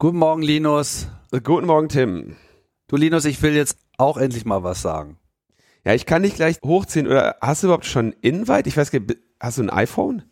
Guten Morgen, Linus. Guten Morgen, Tim. Du, Linus, ich will jetzt auch endlich mal was sagen. Ja, ich kann dich gleich hochziehen. Oder hast du überhaupt schon Invite? Ich weiß gar nicht, hast du ein iPhone?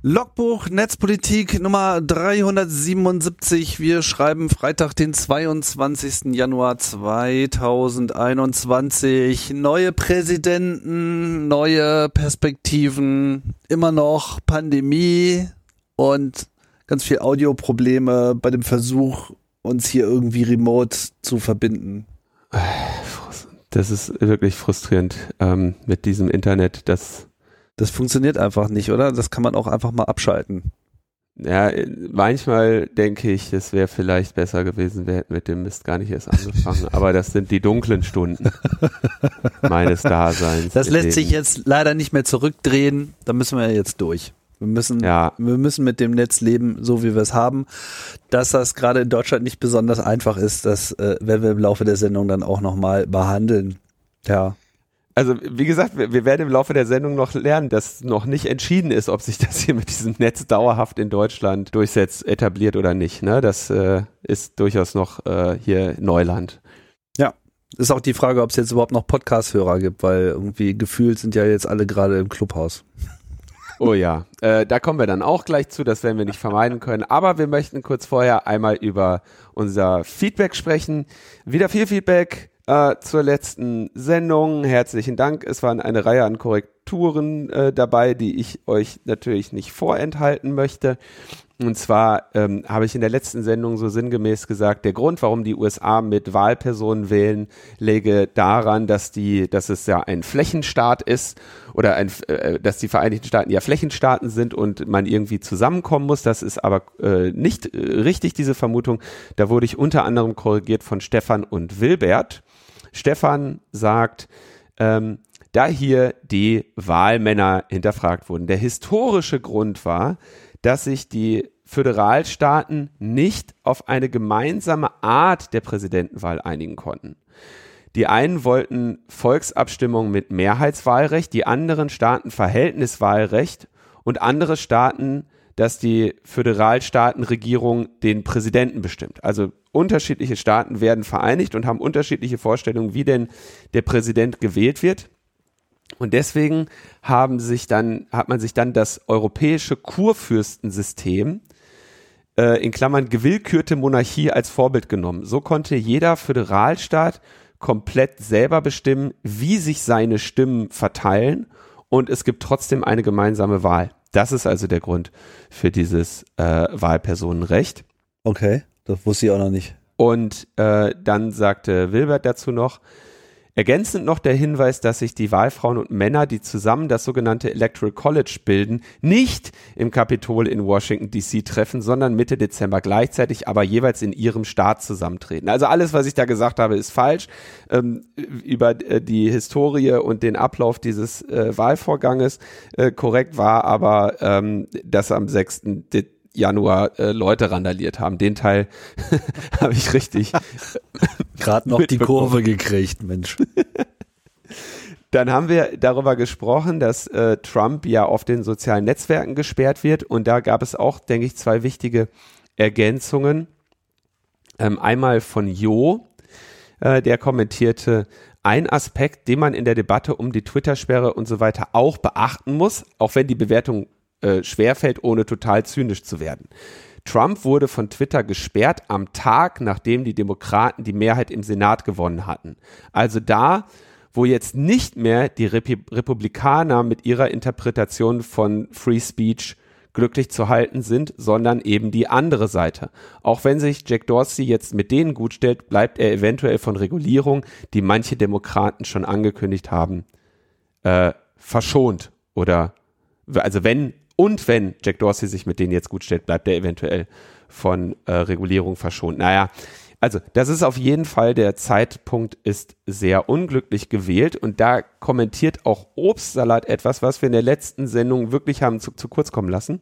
Logbuch Netzpolitik Nummer 377. Wir schreiben Freitag, den 22. Januar 2021. Neue Präsidenten, neue Perspektiven, immer noch Pandemie und ganz viel Audioprobleme bei dem Versuch, uns hier irgendwie remote zu verbinden. Das ist wirklich frustrierend ähm, mit diesem Internet, das das funktioniert einfach nicht, oder? Das kann man auch einfach mal abschalten. Ja, manchmal denke ich, es wäre vielleicht besser gewesen, wir hätten mit dem Mist gar nicht erst angefangen. Aber das sind die dunklen Stunden meines Daseins. Das lässt sich jetzt leider nicht mehr zurückdrehen. Da müssen wir jetzt durch. Wir müssen, ja. wir müssen mit dem Netz leben, so wie wir es haben. Dass das gerade in Deutschland nicht besonders einfach ist, das äh, werden wir im Laufe der Sendung dann auch nochmal behandeln. Ja also wie gesagt, wir, wir, werden im Laufe der Sendung noch lernen, dass noch nicht entschieden ist, ob sich das hier mit diesem Netz dauerhaft in Deutschland durchsetzt, etabliert oder nicht. Ne? Das äh, ist durchaus noch äh, hier Neuland. Ja, ist auch die Frage, ob es jetzt überhaupt noch Podcast-Hörer gibt, weil irgendwie gefühlt sind ja jetzt alle gerade im Clubhaus. Oh ja, äh, da kommen wir dann auch gleich zu, das werden wir nicht vermeiden können. Aber wir möchten kurz vorher einmal über unser Feedback sprechen. Wieder viel Feedback äh, zur letzten Sendung. Herzlichen Dank. Es waren eine Reihe an Korrekturen äh, dabei, die ich euch natürlich nicht vorenthalten möchte. Und zwar ähm, habe ich in der letzten Sendung so sinngemäß gesagt, der Grund, warum die USA mit Wahlpersonen wählen, läge daran, dass die, dass es ja ein Flächenstaat ist oder ein, äh, dass die Vereinigten Staaten ja Flächenstaaten sind und man irgendwie zusammenkommen muss. Das ist aber äh, nicht äh, richtig, diese Vermutung. Da wurde ich unter anderem korrigiert von Stefan und Wilbert. Stefan sagt, ähm, da hier die Wahlmänner hinterfragt wurden. Der historische Grund war, dass sich die Föderalstaaten nicht auf eine gemeinsame Art der Präsidentenwahl einigen konnten. Die einen wollten Volksabstimmung mit Mehrheitswahlrecht, die anderen Staaten Verhältniswahlrecht und andere Staaten, dass die Föderalstaatenregierung den Präsidenten bestimmt. Also unterschiedliche Staaten werden vereinigt und haben unterschiedliche Vorstellungen, wie denn der Präsident gewählt wird. Und deswegen haben sich dann, hat man sich dann das europäische Kurfürstensystem äh, in Klammern gewillkürte Monarchie als Vorbild genommen. So konnte jeder Föderalstaat komplett selber bestimmen, wie sich seine Stimmen verteilen und es gibt trotzdem eine gemeinsame Wahl. Das ist also der Grund für dieses äh, Wahlpersonenrecht. Okay. Das wusste ich auch noch nicht. Und äh, dann sagte Wilbert dazu noch, Ergänzend noch der Hinweis, dass sich die Wahlfrauen und Männer, die zusammen das sogenannte Electoral College bilden, nicht im Kapitol in Washington DC treffen, sondern Mitte Dezember gleichzeitig, aber jeweils in ihrem Staat zusammentreten. Also alles, was ich da gesagt habe, ist falsch. Ähm, über äh, die Historie und den Ablauf dieses äh, Wahlvorganges äh, korrekt war aber, ähm, dass am 6. Dezember Januar äh, Leute randaliert haben. Den Teil habe ich richtig gerade noch die Kurve gekriegt, Mensch. Dann haben wir darüber gesprochen, dass äh, Trump ja auf den sozialen Netzwerken gesperrt wird und da gab es auch, denke ich, zwei wichtige Ergänzungen. Ähm, einmal von Jo, äh, der kommentierte, ein Aspekt, den man in der Debatte um die Twitter-Sperre und so weiter auch beachten muss, auch wenn die Bewertung äh, schwerfällt, ohne total zynisch zu werden. Trump wurde von Twitter gesperrt am Tag, nachdem die Demokraten die Mehrheit im Senat gewonnen hatten. Also da, wo jetzt nicht mehr die Rep Republikaner mit ihrer Interpretation von Free Speech glücklich zu halten sind, sondern eben die andere Seite. Auch wenn sich Jack Dorsey jetzt mit denen gut stellt, bleibt er eventuell von Regulierung, die manche Demokraten schon angekündigt haben, äh, verschont. Oder also wenn und wenn Jack Dorsey sich mit denen jetzt gut stellt, bleibt er eventuell von äh, Regulierung verschont. Naja, Also, das ist auf jeden Fall, der Zeitpunkt ist sehr unglücklich gewählt und da kommentiert auch Obstsalat etwas, was wir in der letzten Sendung wirklich haben zu, zu kurz kommen lassen.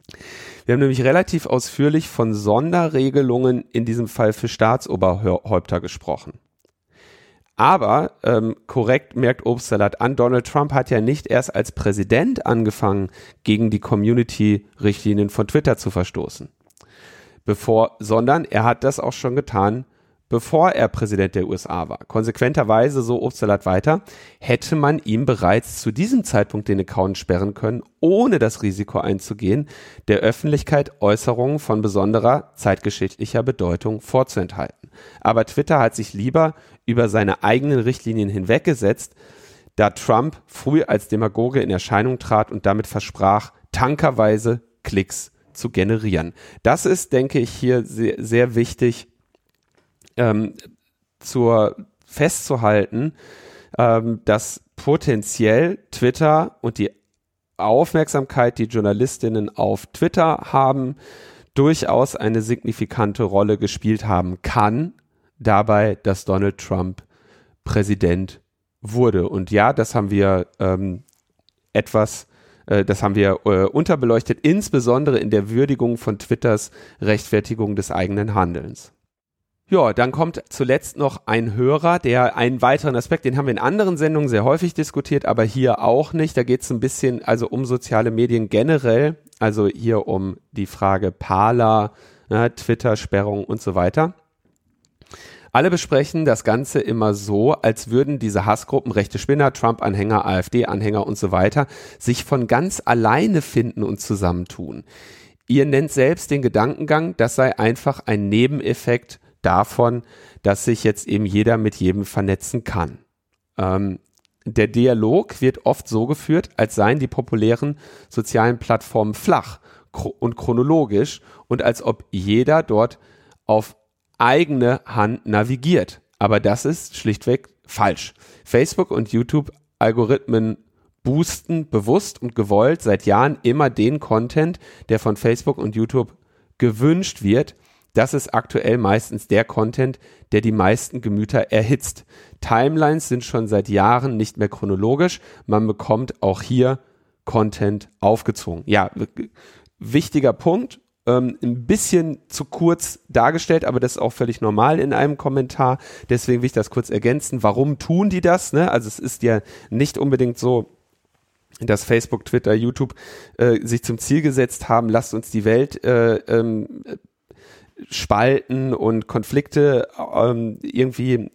Wir haben nämlich relativ ausführlich von Sonderregelungen in diesem Fall für Staatsoberhäupter gesprochen. Aber ähm, korrekt merkt Obstsalat an, Donald Trump hat ja nicht erst als Präsident angefangen, gegen die Community-Richtlinien von Twitter zu verstoßen. Bevor, sondern er hat das auch schon getan, bevor er Präsident der USA war. Konsequenterweise, so Obstsalat weiter, hätte man ihm bereits zu diesem Zeitpunkt den Account sperren können, ohne das Risiko einzugehen, der Öffentlichkeit Äußerungen von besonderer zeitgeschichtlicher Bedeutung vorzuenthalten. Aber Twitter hat sich lieber über seine eigenen Richtlinien hinweggesetzt, da Trump früh als Demagoge in Erscheinung trat und damit versprach, tankerweise Klicks zu generieren. Das ist, denke ich, hier sehr, sehr wichtig ähm, zur festzuhalten, ähm, dass potenziell Twitter und die Aufmerksamkeit, die Journalistinnen auf Twitter haben, durchaus eine signifikante Rolle gespielt haben kann, dabei, dass Donald Trump Präsident wurde. Und ja, das haben wir ähm, etwas, äh, das haben wir äh, unterbeleuchtet, insbesondere in der Würdigung von Twitters Rechtfertigung des eigenen Handelns. Ja, dann kommt zuletzt noch ein Hörer, der einen weiteren Aspekt, den haben wir in anderen Sendungen sehr häufig diskutiert, aber hier auch nicht. Da geht es ein bisschen also um soziale Medien generell, also hier um die Frage Parler, ne, Twitter-Sperrung und so weiter. Alle besprechen das Ganze immer so, als würden diese Hassgruppen, rechte Spinner, Trump-Anhänger, AfD-Anhänger und so weiter, sich von ganz alleine finden und zusammentun. Ihr nennt selbst den Gedankengang, das sei einfach ein Nebeneffekt davon, dass sich jetzt eben jeder mit jedem vernetzen kann. Ähm, der Dialog wird oft so geführt, als seien die populären sozialen Plattformen flach und chronologisch und als ob jeder dort auf eigene Hand navigiert. Aber das ist schlichtweg falsch. Facebook und YouTube Algorithmen boosten bewusst und gewollt seit Jahren immer den Content, der von Facebook und YouTube gewünscht wird, das ist aktuell meistens der Content, der die meisten Gemüter erhitzt. Timelines sind schon seit Jahren nicht mehr chronologisch. Man bekommt auch hier Content aufgezwungen. Ja, wichtiger Punkt. Ähm, ein bisschen zu kurz dargestellt, aber das ist auch völlig normal in einem Kommentar. Deswegen will ich das kurz ergänzen. Warum tun die das? Ne? Also es ist ja nicht unbedingt so, dass Facebook, Twitter, YouTube äh, sich zum Ziel gesetzt haben, lasst uns die Welt äh, ähm, Spalten und Konflikte ähm, irgendwie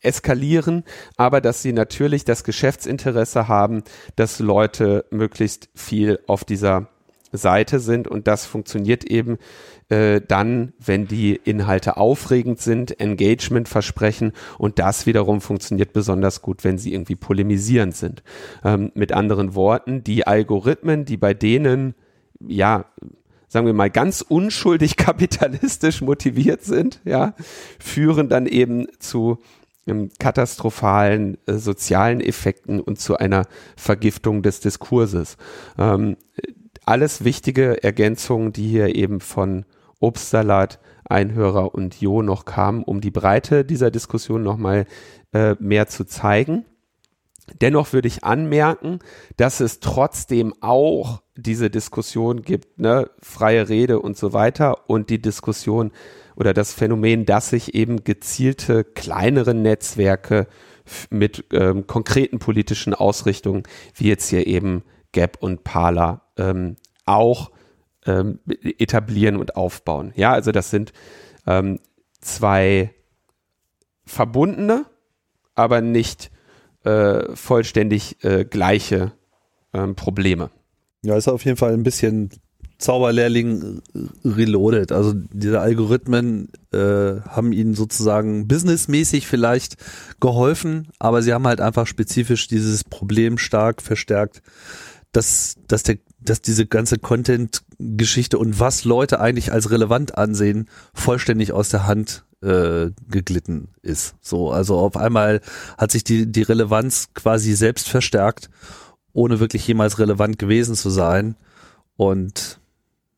eskalieren, aber dass sie natürlich das Geschäftsinteresse haben, dass Leute möglichst viel auf dieser Seite sind und das funktioniert eben äh, dann, wenn die Inhalte aufregend sind, Engagement versprechen und das wiederum funktioniert besonders gut, wenn sie irgendwie polemisierend sind. Ähm, mit anderen Worten, die Algorithmen, die bei denen ja sagen wir mal, ganz unschuldig kapitalistisch motiviert sind, ja, führen dann eben zu ähm, katastrophalen äh, sozialen Effekten und zu einer Vergiftung des Diskurses. Ähm, alles wichtige Ergänzungen, die hier eben von Obstsalat, Einhörer und Jo noch kamen, um die Breite dieser Diskussion nochmal äh, mehr zu zeigen. Dennoch würde ich anmerken, dass es trotzdem auch diese Diskussion gibt, ne, freie Rede und so weiter und die Diskussion oder das Phänomen, dass sich eben gezielte kleinere Netzwerke mit ähm, konkreten politischen Ausrichtungen, wie jetzt hier eben Gap und Parler, ähm, auch ähm, etablieren und aufbauen. Ja, also das sind ähm, zwei verbundene, aber nicht äh, vollständig äh, gleiche ähm, Probleme. Ja, ist auf jeden Fall ein bisschen Zauberlehrling reloaded. Also diese Algorithmen äh, haben ihnen sozusagen businessmäßig vielleicht geholfen, aber sie haben halt einfach spezifisch dieses Problem stark verstärkt, dass, dass, der, dass diese ganze Content-Geschichte und was Leute eigentlich als relevant ansehen, vollständig aus der Hand äh, geglitten ist. So, also auf einmal hat sich die, die Relevanz quasi selbst verstärkt, ohne wirklich jemals relevant gewesen zu sein. Und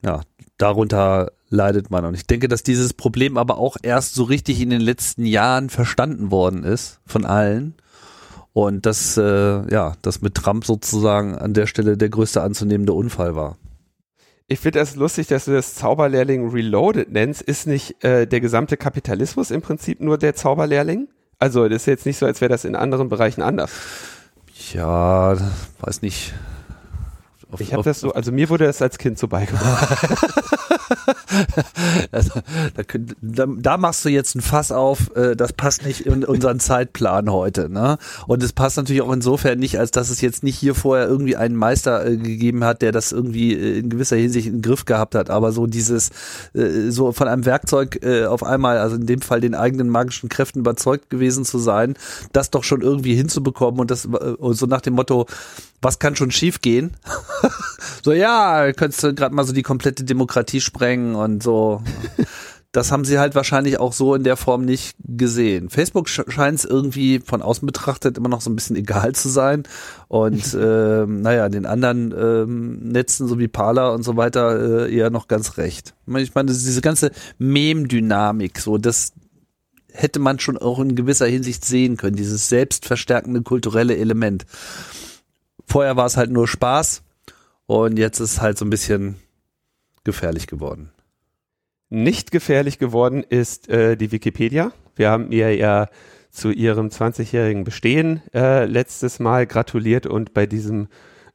ja, darunter leidet man. Und ich denke, dass dieses Problem aber auch erst so richtig in den letzten Jahren verstanden worden ist von allen. Und dass, äh, ja, das mit Trump sozusagen an der Stelle der größte anzunehmende Unfall war. Ich finde das lustig, dass du das Zauberlehrling Reloaded nennst. Ist nicht äh, der gesamte Kapitalismus im Prinzip nur der Zauberlehrling? Also das ist jetzt nicht so, als wäre das in anderen Bereichen anders. Ja, weiß nicht. Auf, ich habe das so, also mir wurde das als Kind so beigebracht. also, da, da, machst du jetzt ein Fass auf, äh, das passt nicht in unseren Zeitplan heute. Ne? Und es passt natürlich auch insofern nicht, als dass es jetzt nicht hier vorher irgendwie einen Meister äh, gegeben hat, der das irgendwie äh, in gewisser Hinsicht in den Griff gehabt hat. Aber so dieses, äh, so von einem Werkzeug äh, auf einmal, also in dem Fall den eigenen magischen Kräften überzeugt gewesen zu sein, das doch schon irgendwie hinzubekommen und das äh, so nach dem Motto, was kann schon schiefgehen? so, ja, könntest du gerade mal so die komplette Demokratie sprengen und so. Das haben sie halt wahrscheinlich auch so in der Form nicht gesehen. Facebook scheint es irgendwie von außen betrachtet immer noch so ein bisschen egal zu sein. Und ähm, naja, den anderen ähm, Netzen, so wie Parler und so weiter, äh, eher noch ganz recht. Ich meine, diese ganze Mem-Dynamik, so das hätte man schon auch in gewisser Hinsicht sehen können, dieses selbstverstärkende kulturelle Element. Vorher war es halt nur Spaß und jetzt ist es halt so ein bisschen gefährlich geworden. Nicht gefährlich geworden ist äh, die Wikipedia. Wir haben ihr ja zu ihrem 20-jährigen Bestehen äh, letztes Mal gratuliert und bei diesem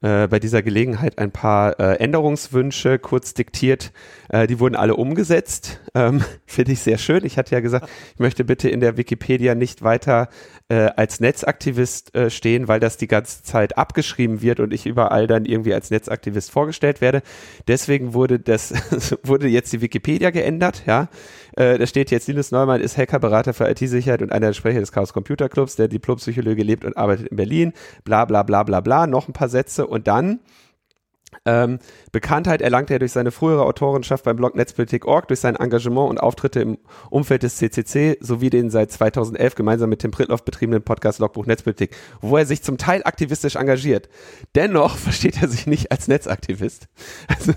äh, bei dieser Gelegenheit ein paar äh, Änderungswünsche kurz diktiert. Äh, die wurden alle umgesetzt. Ähm, Finde ich sehr schön. Ich hatte ja gesagt, ich möchte bitte in der Wikipedia nicht weiter äh, als Netzaktivist äh, stehen, weil das die ganze Zeit abgeschrieben wird und ich überall dann irgendwie als Netzaktivist vorgestellt werde. Deswegen wurde das wurde jetzt die Wikipedia geändert. Ja, äh, da steht jetzt Linus Neumann ist Hackerberater für IT-Sicherheit und einer der Sprecher des Chaos Computer Clubs, der Diplompsychologe lebt und arbeitet in Berlin. Bla bla bla bla bla. Noch ein paar Sätze und dann ähm, Bekanntheit erlangte er durch seine frühere Autorenschaft beim Blog Netzpolitik.org, durch sein Engagement und Auftritte im Umfeld des CCC sowie den seit 2011 gemeinsam mit Tim Pritloff betriebenen Podcast Logbuch Netzpolitik, wo er sich zum Teil aktivistisch engagiert. Dennoch versteht er sich nicht als Netzaktivist. Also,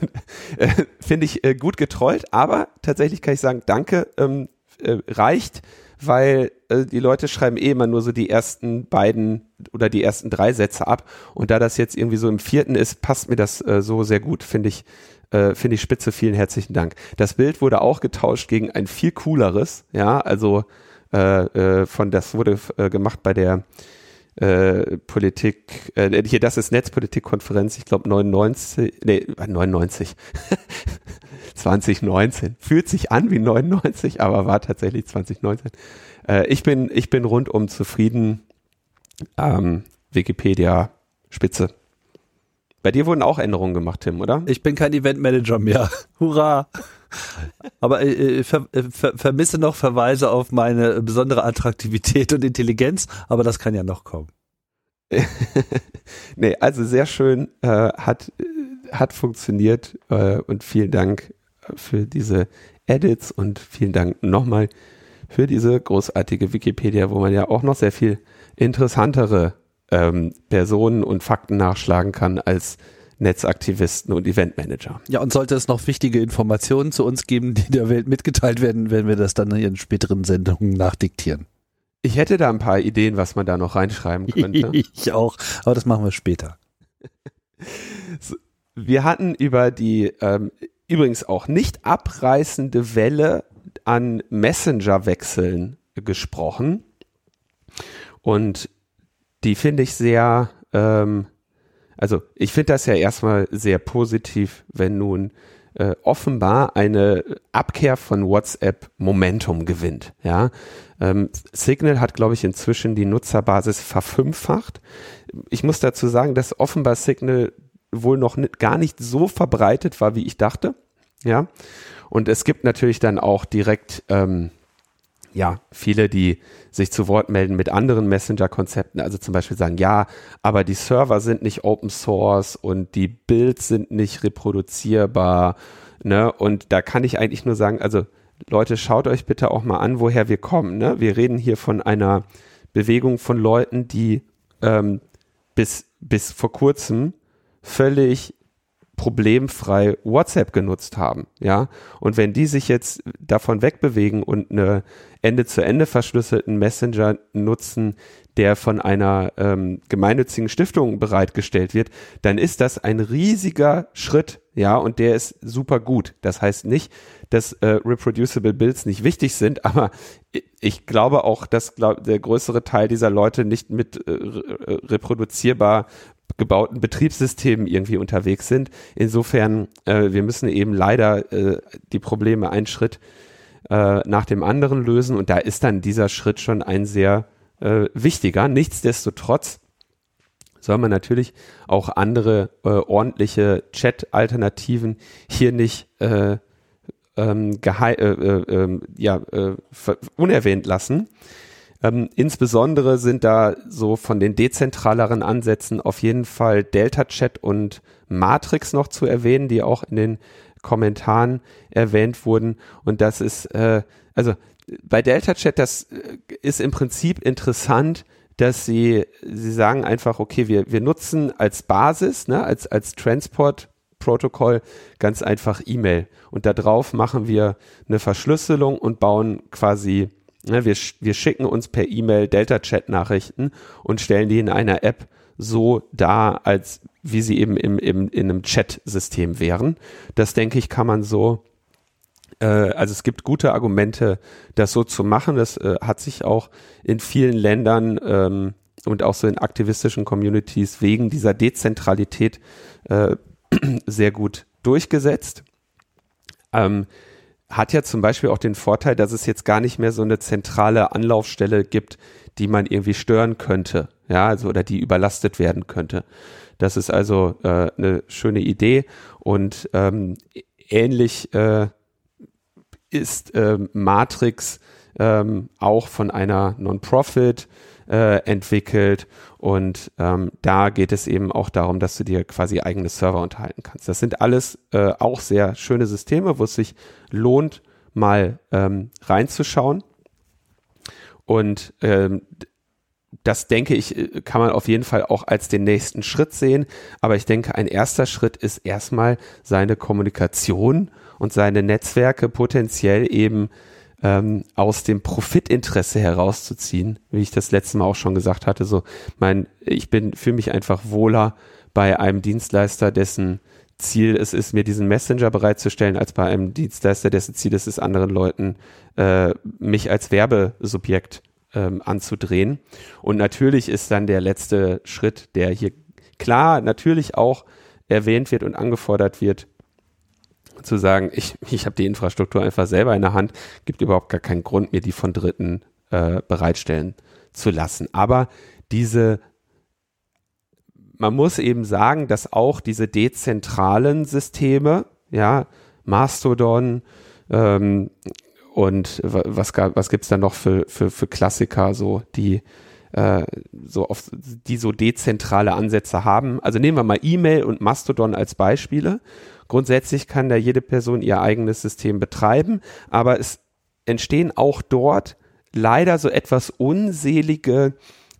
äh, Finde ich äh, gut getrollt, aber tatsächlich kann ich sagen, danke, ähm, äh, reicht weil äh, die Leute schreiben eh immer nur so die ersten beiden oder die ersten drei Sätze ab. Und da das jetzt irgendwie so im vierten ist, passt mir das äh, so sehr gut, finde ich. Äh, finde ich spitze, vielen herzlichen Dank. Das Bild wurde auch getauscht gegen ein viel cooleres, ja, also äh, äh, von das wurde äh, gemacht bei der Politik, äh, hier, das ist Netzpolitikkonferenz, ich glaube 99, nee, 99, 2019. Fühlt sich an wie 99, aber war tatsächlich 2019. Äh, ich, bin, ich bin rundum zufrieden. Ähm, Wikipedia, Spitze. Bei dir wurden auch Änderungen gemacht, Tim, oder? Ich bin kein Eventmanager mehr. Hurra! Aber äh, ver, äh, ver, vermisse noch Verweise auf meine besondere Attraktivität und Intelligenz, aber das kann ja noch kommen. nee, also sehr schön, äh, hat, hat funktioniert äh, und vielen Dank für diese Edits und vielen Dank nochmal für diese großartige Wikipedia, wo man ja auch noch sehr viel interessantere ähm, Personen und Fakten nachschlagen kann als Netzaktivisten und Eventmanager. Ja, und sollte es noch wichtige Informationen zu uns geben, die der Welt mitgeteilt werden, werden wir das dann in späteren Sendungen nachdiktieren. Ich hätte da ein paar Ideen, was man da noch reinschreiben könnte. ich auch, aber das machen wir später. wir hatten über die ähm, übrigens auch nicht abreißende Welle an Messenger-Wechseln gesprochen. Und die finde ich sehr, ähm, also ich finde das ja erstmal sehr positiv, wenn nun äh, offenbar eine Abkehr von WhatsApp Momentum gewinnt. Ja, ähm, Signal hat, glaube ich, inzwischen die Nutzerbasis verfünffacht. Ich muss dazu sagen, dass offenbar Signal wohl noch gar nicht so verbreitet war, wie ich dachte. Ja. Und es gibt natürlich dann auch direkt, ähm, ja, viele, die sich zu Wort melden mit anderen Messenger-Konzepten, also zum Beispiel sagen, ja, aber die Server sind nicht Open Source und die Builds sind nicht reproduzierbar, ne? Und da kann ich eigentlich nur sagen, also Leute, schaut euch bitte auch mal an, woher wir kommen, ne? Wir reden hier von einer Bewegung von Leuten, die ähm, bis, bis vor kurzem völlig problemfrei WhatsApp genutzt haben, ja. Und wenn die sich jetzt davon wegbewegen und eine Ende-zu-Ende verschlüsselten Messenger nutzen, der von einer ähm, gemeinnützigen Stiftung bereitgestellt wird, dann ist das ein riesiger Schritt, ja, und der ist super gut. Das heißt nicht, dass äh, reproducible Builds nicht wichtig sind, aber ich glaube auch, dass glaub, der größere Teil dieser Leute nicht mit äh, reproduzierbar gebauten Betriebssystemen irgendwie unterwegs sind. Insofern, äh, wir müssen eben leider äh, die Probleme einen Schritt äh, nach dem anderen lösen und da ist dann dieser Schritt schon ein sehr äh, wichtiger. Nichtsdestotrotz soll man natürlich auch andere äh, ordentliche Chat-Alternativen hier nicht äh, ähm, äh, äh, ähm, ja, äh, unerwähnt lassen. Ähm, insbesondere sind da so von den dezentraleren Ansätzen auf jeden Fall Delta Chat und Matrix noch zu erwähnen, die auch in den Kommentaren erwähnt wurden. Und das ist, äh, also bei Delta Chat, das äh, ist im Prinzip interessant, dass sie, sie sagen einfach, okay, wir, wir nutzen als Basis, ne, als, als Transport-Protokoll ganz einfach E-Mail. Und darauf machen wir eine Verschlüsselung und bauen quasi, wir, wir schicken uns per E-Mail Delta-Chat-Nachrichten und stellen die in einer App so dar, als wie sie eben im, im, in einem Chat-System wären. Das denke ich, kann man so äh, also es gibt gute Argumente, das so zu machen. Das äh, hat sich auch in vielen Ländern ähm, und auch so in aktivistischen Communities wegen dieser Dezentralität äh, sehr gut durchgesetzt. Ähm, hat ja zum Beispiel auch den Vorteil, dass es jetzt gar nicht mehr so eine zentrale Anlaufstelle gibt, die man irgendwie stören könnte, ja, also oder die überlastet werden könnte. Das ist also äh, eine schöne Idee und ähm, ähnlich äh, ist äh, Matrix ähm, auch von einer Non-Profit äh, entwickelt und ähm, da geht es eben auch darum, dass du dir quasi eigene Server unterhalten kannst. Das sind alles äh, auch sehr schöne Systeme, wo es sich lohnt, mal ähm, reinzuschauen. Und ähm, das denke ich, äh, kann man auf jeden Fall auch als den nächsten Schritt sehen. Aber ich denke, ein erster Schritt ist erstmal seine Kommunikation und seine Netzwerke potenziell eben ähm, aus dem Profitinteresse herauszuziehen, wie ich das letzte Mal auch schon gesagt hatte. So, mein, ich bin für mich einfach wohler bei einem Dienstleister, dessen Ziel es ist, mir diesen Messenger bereitzustellen, als bei einem Dienstleister, dessen Ziel es ist, anderen Leuten äh, mich als Werbesubjekt ähm, anzudrehen. Und natürlich ist dann der letzte Schritt, der hier klar natürlich auch erwähnt wird und angefordert wird, zu sagen, ich, ich habe die Infrastruktur einfach selber in der Hand, gibt überhaupt gar keinen Grund, mir die von Dritten äh, bereitstellen zu lassen. Aber diese, man muss eben sagen, dass auch diese dezentralen Systeme, ja, Mastodon ähm, und was, was gibt es da noch für, für, für Klassiker, so die äh, so auf, die so dezentrale Ansätze haben. Also nehmen wir mal E-Mail und Mastodon als Beispiele. Grundsätzlich kann da jede Person ihr eigenes System betreiben, aber es entstehen auch dort leider so etwas unselige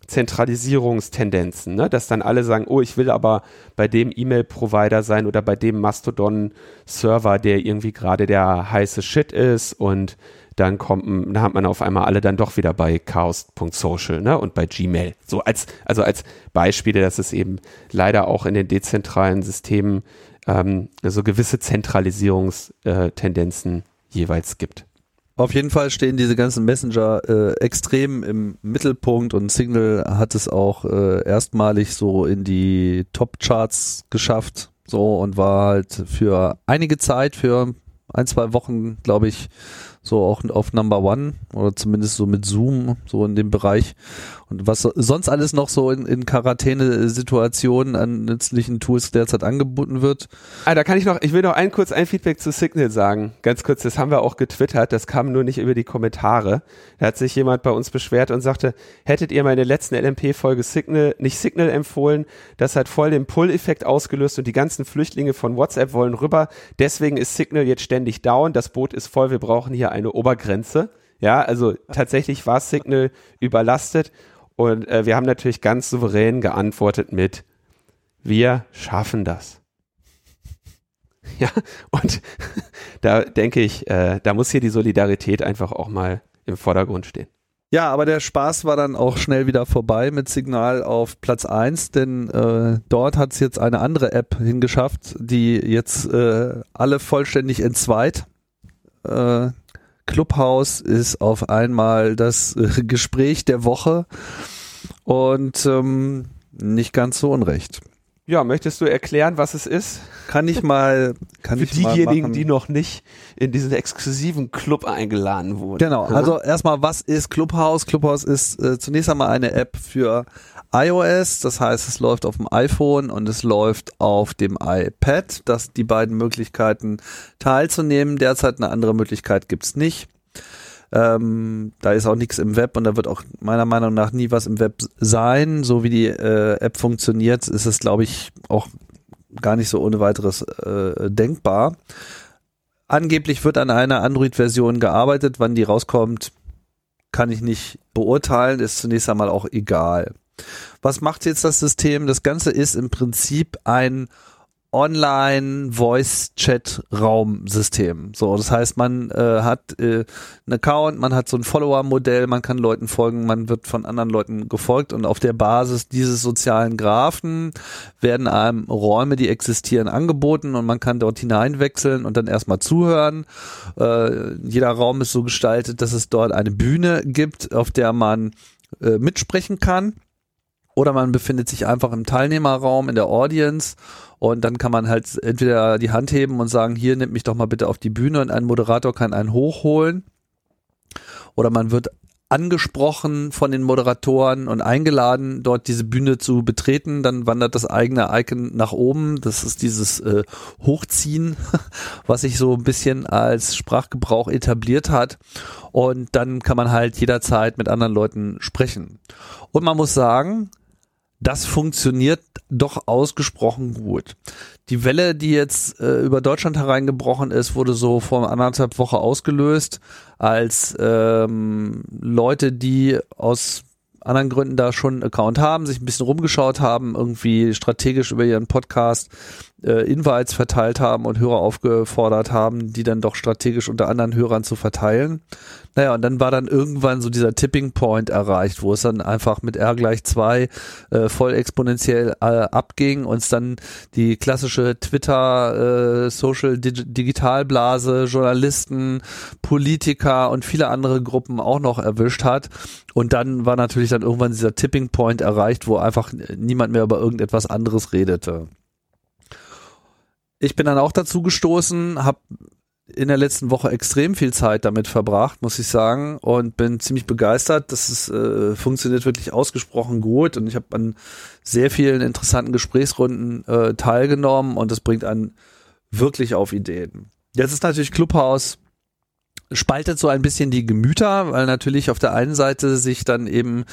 Zentralisierungstendenzen, ne? dass dann alle sagen, oh, ich will aber bei dem E-Mail-Provider sein oder bei dem Mastodon-Server, der irgendwie gerade der heiße Shit ist und dann kommt, dann hat man auf einmal alle dann doch wieder bei chaos.social ne? und bei Gmail. So als, also als Beispiele, dass es eben leider auch in den dezentralen Systemen ähm, so gewisse Zentralisierungstendenzen jeweils gibt. Auf jeden Fall stehen diese ganzen Messenger äh, extrem im Mittelpunkt und Signal hat es auch äh, erstmalig so in die Top-Charts geschafft so und war halt für einige Zeit, für ein, zwei Wochen, glaube ich, so auch auf Number One oder zumindest so mit Zoom, so in dem Bereich. Und was sonst alles noch so in, in Quarantäne-Situationen an nützlichen Tools derzeit angeboten wird. Ah, da kann ich noch, ich will noch ein kurz ein Feedback zu Signal sagen. Ganz kurz, das haben wir auch getwittert, das kam nur nicht über die Kommentare. Da hat sich jemand bei uns beschwert und sagte, hättet ihr meine letzten LMP-Folge Signal, nicht Signal empfohlen, das hat voll den Pull-Effekt ausgelöst und die ganzen Flüchtlinge von WhatsApp wollen rüber. Deswegen ist Signal jetzt ständig down, das Boot ist voll, wir brauchen hier eine Obergrenze. Ja, also tatsächlich war Signal überlastet und äh, wir haben natürlich ganz souverän geantwortet mit, wir schaffen das. Ja, und da denke ich, äh, da muss hier die Solidarität einfach auch mal im Vordergrund stehen. Ja, aber der Spaß war dann auch schnell wieder vorbei mit Signal auf Platz 1, denn äh, dort hat es jetzt eine andere App hingeschafft, die jetzt äh, alle vollständig entzweit. Äh, Clubhouse ist auf einmal das äh, Gespräch der Woche und ähm, nicht ganz so unrecht. Ja, möchtest du erklären, was es ist? Kann ich mal, kann Für ich diejenigen, die noch nicht in diesen exklusiven Club eingeladen wurden. Genau, also erstmal, was ist Clubhouse? Clubhouse ist äh, zunächst einmal eine App für iOS, das heißt, es läuft auf dem iPhone und es läuft auf dem iPad. Das die beiden Möglichkeiten teilzunehmen. Derzeit eine andere Möglichkeit gibt's nicht. Ähm, da ist auch nichts im Web und da wird auch meiner Meinung nach nie was im Web sein. So wie die äh, App funktioniert, ist es, glaube ich, auch gar nicht so ohne weiteres äh, denkbar. Angeblich wird an einer Android-Version gearbeitet. Wann die rauskommt, kann ich nicht beurteilen. Ist zunächst einmal auch egal. Was macht jetzt das System? Das Ganze ist im Prinzip ein Online-Voice-Chat-Raum-System. So, das heißt, man äh, hat äh, einen Account, man hat so ein Follower-Modell, man kann Leuten folgen, man wird von anderen Leuten gefolgt und auf der Basis dieses sozialen Graphen werden einem Räume, die existieren, angeboten und man kann dort hineinwechseln und dann erstmal zuhören. Äh, jeder Raum ist so gestaltet, dass es dort eine Bühne gibt, auf der man äh, mitsprechen kann oder man befindet sich einfach im Teilnehmerraum in der Audience und dann kann man halt entweder die Hand heben und sagen, hier nimmt mich doch mal bitte auf die Bühne und ein Moderator kann einen hochholen oder man wird angesprochen von den Moderatoren und eingeladen, dort diese Bühne zu betreten. Dann wandert das eigene Icon nach oben. Das ist dieses äh, Hochziehen, was sich so ein bisschen als Sprachgebrauch etabliert hat. Und dann kann man halt jederzeit mit anderen Leuten sprechen. Und man muss sagen, das funktioniert doch ausgesprochen gut. Die Welle, die jetzt äh, über Deutschland hereingebrochen ist, wurde so vor anderthalb Woche ausgelöst, als ähm, Leute, die aus anderen Gründen da schon einen Account haben, sich ein bisschen rumgeschaut haben, irgendwie strategisch über ihren Podcast äh, Invites verteilt haben und Hörer aufgefordert haben, die dann doch strategisch unter anderen Hörern zu verteilen. Naja, und dann war dann irgendwann so dieser Tipping Point erreicht, wo es dann einfach mit R gleich zwei äh, voll exponentiell äh, abging und es dann die klassische Twitter, äh, Social Dig Digitalblase, Journalisten, Politiker und viele andere Gruppen auch noch erwischt hat. Und dann war natürlich dann irgendwann dieser Tipping Point erreicht, wo einfach niemand mehr über irgendetwas anderes redete ich bin dann auch dazu gestoßen, habe in der letzten Woche extrem viel Zeit damit verbracht, muss ich sagen, und bin ziemlich begeistert. Das ist, äh, funktioniert wirklich ausgesprochen gut und ich habe an sehr vielen interessanten Gesprächsrunden äh, teilgenommen und das bringt einen wirklich auf Ideen. Jetzt ist natürlich Clubhouse spaltet so ein bisschen die Gemüter, weil natürlich auf der einen Seite sich dann eben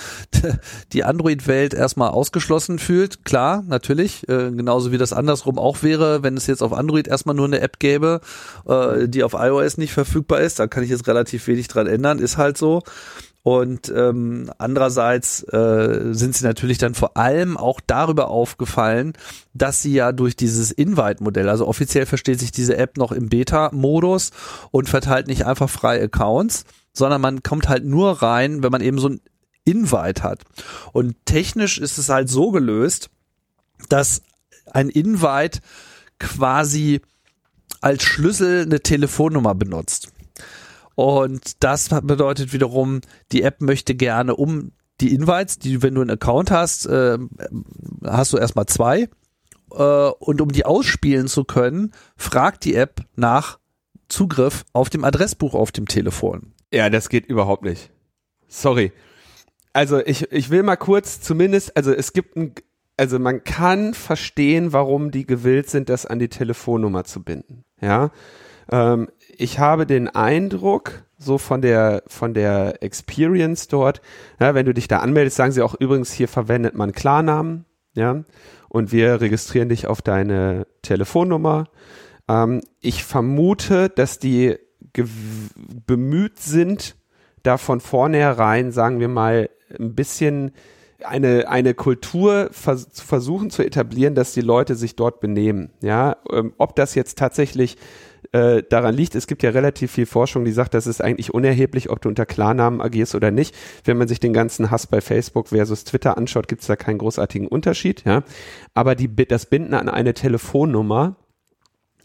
die Android-Welt erstmal ausgeschlossen fühlt. Klar, natürlich, äh, genauso wie das andersrum auch wäre, wenn es jetzt auf Android erstmal nur eine App gäbe, äh, die auf iOS nicht verfügbar ist. Da kann ich jetzt relativ wenig dran ändern, ist halt so. Und ähm, andererseits äh, sind sie natürlich dann vor allem auch darüber aufgefallen, dass sie ja durch dieses Invite-Modell, also offiziell versteht sich diese App noch im Beta-Modus und verteilt nicht einfach frei Accounts, sondern man kommt halt nur rein, wenn man eben so ein Invite hat. Und technisch ist es halt so gelöst, dass ein Invite quasi als Schlüssel eine Telefonnummer benutzt. Und das bedeutet wiederum, die App möchte gerne um die Invites, die, wenn du einen Account hast, äh, hast du erstmal zwei. Äh, und um die ausspielen zu können, fragt die App nach Zugriff auf dem Adressbuch auf dem Telefon. Ja, das geht überhaupt nicht. Sorry. Also ich, ich will mal kurz zumindest, also es gibt ein, also man kann verstehen, warum die gewillt sind, das an die Telefonnummer zu binden. Ja. Ähm, ich habe den Eindruck, so von der, von der Experience dort, ja, wenn du dich da anmeldest, sagen sie auch übrigens, hier verwendet man Klarnamen, ja, und wir registrieren dich auf deine Telefonnummer. Ähm, ich vermute, dass die bemüht sind, da von vornherein, sagen wir mal, ein bisschen eine, eine Kultur vers zu versuchen zu etablieren, dass die Leute sich dort benehmen. Ja, ähm, ob das jetzt tatsächlich äh, daran liegt, es gibt ja relativ viel Forschung, die sagt, das ist eigentlich unerheblich, ob du unter Klarnamen agierst oder nicht. Wenn man sich den ganzen Hass bei Facebook versus Twitter anschaut, gibt es da keinen großartigen Unterschied. Ja, aber die, das Binden an eine Telefonnummer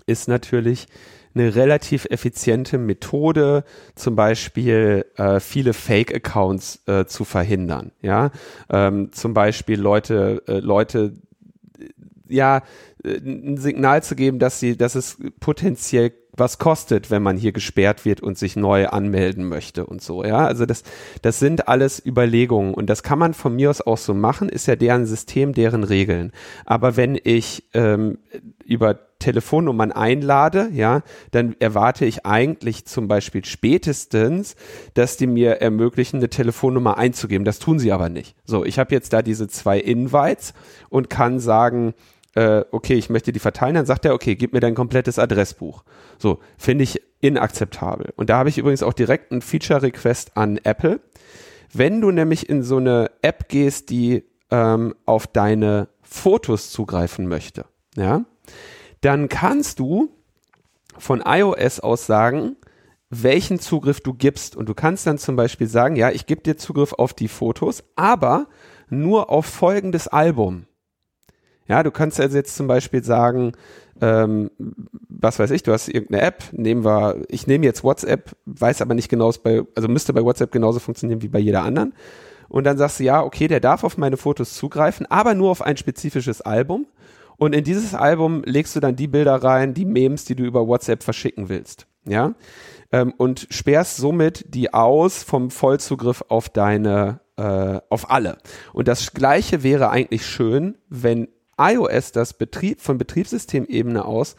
ist natürlich eine relativ effiziente Methode, zum Beispiel äh, viele Fake-Accounts äh, zu verhindern. Ja, ähm, zum Beispiel Leute, äh, Leute, ja, äh, ein Signal zu geben, dass sie, dass es potenziell was kostet, wenn man hier gesperrt wird und sich neu anmelden möchte und so, ja. Also das, das sind alles Überlegungen und das kann man von mir aus auch so machen, ist ja deren System, deren Regeln. Aber wenn ich ähm, über Telefonnummern einlade, ja, dann erwarte ich eigentlich zum Beispiel spätestens, dass die mir ermöglichen, eine Telefonnummer einzugeben. Das tun sie aber nicht. So, ich habe jetzt da diese zwei Invites und kann sagen, äh, okay, ich möchte die verteilen, dann sagt er, okay, gib mir dein komplettes Adressbuch. So, finde ich inakzeptabel. Und da habe ich übrigens auch direkt einen Feature-Request an Apple. Wenn du nämlich in so eine App gehst, die ähm, auf deine Fotos zugreifen möchte, ja, dann kannst du von iOS aus sagen, welchen Zugriff du gibst. Und du kannst dann zum Beispiel sagen, ja, ich gebe dir Zugriff auf die Fotos, aber nur auf folgendes Album. Ja, du kannst also jetzt zum Beispiel sagen, ähm, was weiß ich, du hast irgendeine App, nehmen wir, ich nehme jetzt WhatsApp, weiß aber nicht genau, bei, also müsste bei WhatsApp genauso funktionieren wie bei jeder anderen. Und dann sagst du, ja, okay, der darf auf meine Fotos zugreifen, aber nur auf ein spezifisches Album. Und in dieses Album legst du dann die Bilder rein, die Memes, die du über WhatsApp verschicken willst. Ja. Ähm, und sperrst somit die aus vom Vollzugriff auf deine, äh, auf alle. Und das Gleiche wäre eigentlich schön, wenn iOS das Betrieb von Betriebssystemebene aus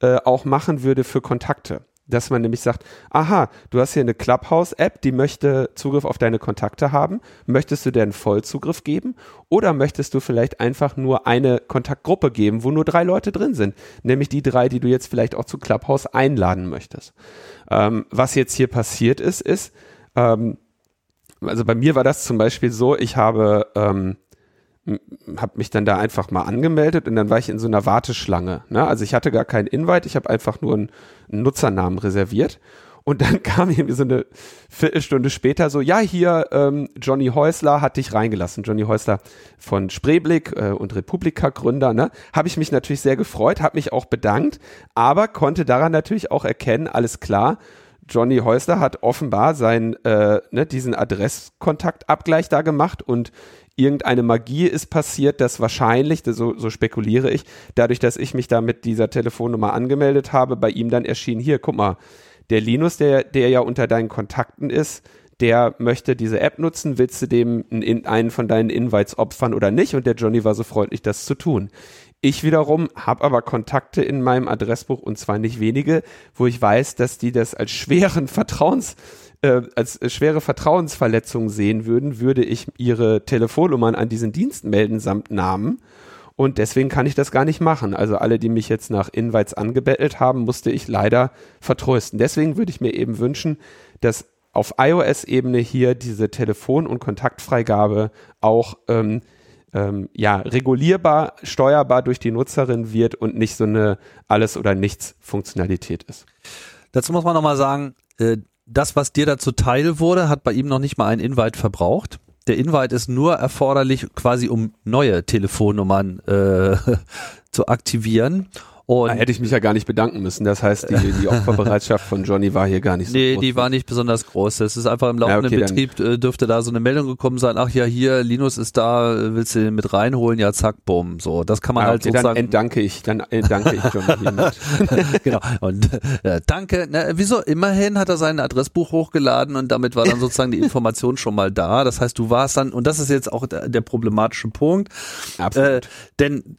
äh, auch machen würde für Kontakte. Dass man nämlich sagt, aha, du hast hier eine Clubhouse-App, die möchte Zugriff auf deine Kontakte haben. Möchtest du dir einen Vollzugriff geben? Oder möchtest du vielleicht einfach nur eine Kontaktgruppe geben, wo nur drei Leute drin sind? Nämlich die drei, die du jetzt vielleicht auch zu Clubhouse einladen möchtest. Ähm, was jetzt hier passiert ist, ist, ähm, also bei mir war das zum Beispiel so, ich habe ähm, habe mich dann da einfach mal angemeldet und dann war ich in so einer Warteschlange. Ne? Also ich hatte gar keinen Invite, ich habe einfach nur einen, einen Nutzernamen reserviert. Und dann kam irgendwie so eine Viertelstunde später so, ja, hier, ähm, Johnny Häusler hat dich reingelassen. Johnny Häusler von Spreeblick äh, und Republika-Gründer, ne? Habe ich mich natürlich sehr gefreut, habe mich auch bedankt, aber konnte daran natürlich auch erkennen, alles klar, Johnny Häusler hat offenbar seinen, äh, ne, diesen Adresskontaktabgleich da gemacht und irgendeine Magie ist passiert, dass wahrscheinlich, so, so spekuliere ich, dadurch, dass ich mich da mit dieser Telefonnummer angemeldet habe, bei ihm dann erschien, hier, guck mal, der Linus, der, der ja unter deinen Kontakten ist, der möchte diese App nutzen, willst du dem einen von deinen Invites opfern oder nicht? Und der Johnny war so freundlich, das zu tun. Ich wiederum habe aber Kontakte in meinem Adressbuch und zwar nicht wenige, wo ich weiß, dass die das als schweren Vertrauens äh, als schwere Vertrauensverletzung sehen würden, würde ich ihre Telefonnummern an diesen Dienst melden samt Namen. Und deswegen kann ich das gar nicht machen. Also alle, die mich jetzt nach Invites angebettelt haben, musste ich leider vertrösten. Deswegen würde ich mir eben wünschen, dass auf iOS-Ebene hier diese Telefon- und Kontaktfreigabe auch ähm, ähm, ja, regulierbar, steuerbar durch die Nutzerin wird und nicht so eine Alles- oder Nichts-Funktionalität ist. Dazu muss man nochmal sagen, äh, das, was dir dazu teil wurde, hat bei ihm noch nicht mal einen Invite verbraucht. Der Invite ist nur erforderlich quasi, um neue Telefonnummern äh, zu aktivieren. Und da hätte ich mich ja gar nicht bedanken müssen. Das heißt, die, die Opferbereitschaft von Johnny war hier gar nicht so nee, groß. Nee, die war nicht besonders groß. Das ist einfach im laufenden ja, okay, Betrieb äh, dürfte da so eine Meldung gekommen sein. Ach ja, hier, Linus ist da, willst du den mit reinholen? Ja, zack, bumm. So, das kann man ja, halt okay, sozusagen. Dann entdanke ich, dann entdanke ich Johnny hiermit. genau. Und äh, danke. Na, wieso? Immerhin hat er sein Adressbuch hochgeladen und damit war dann sozusagen die Information schon mal da. Das heißt, du warst dann, und das ist jetzt auch der, der problematische Punkt. Absolut. Äh, denn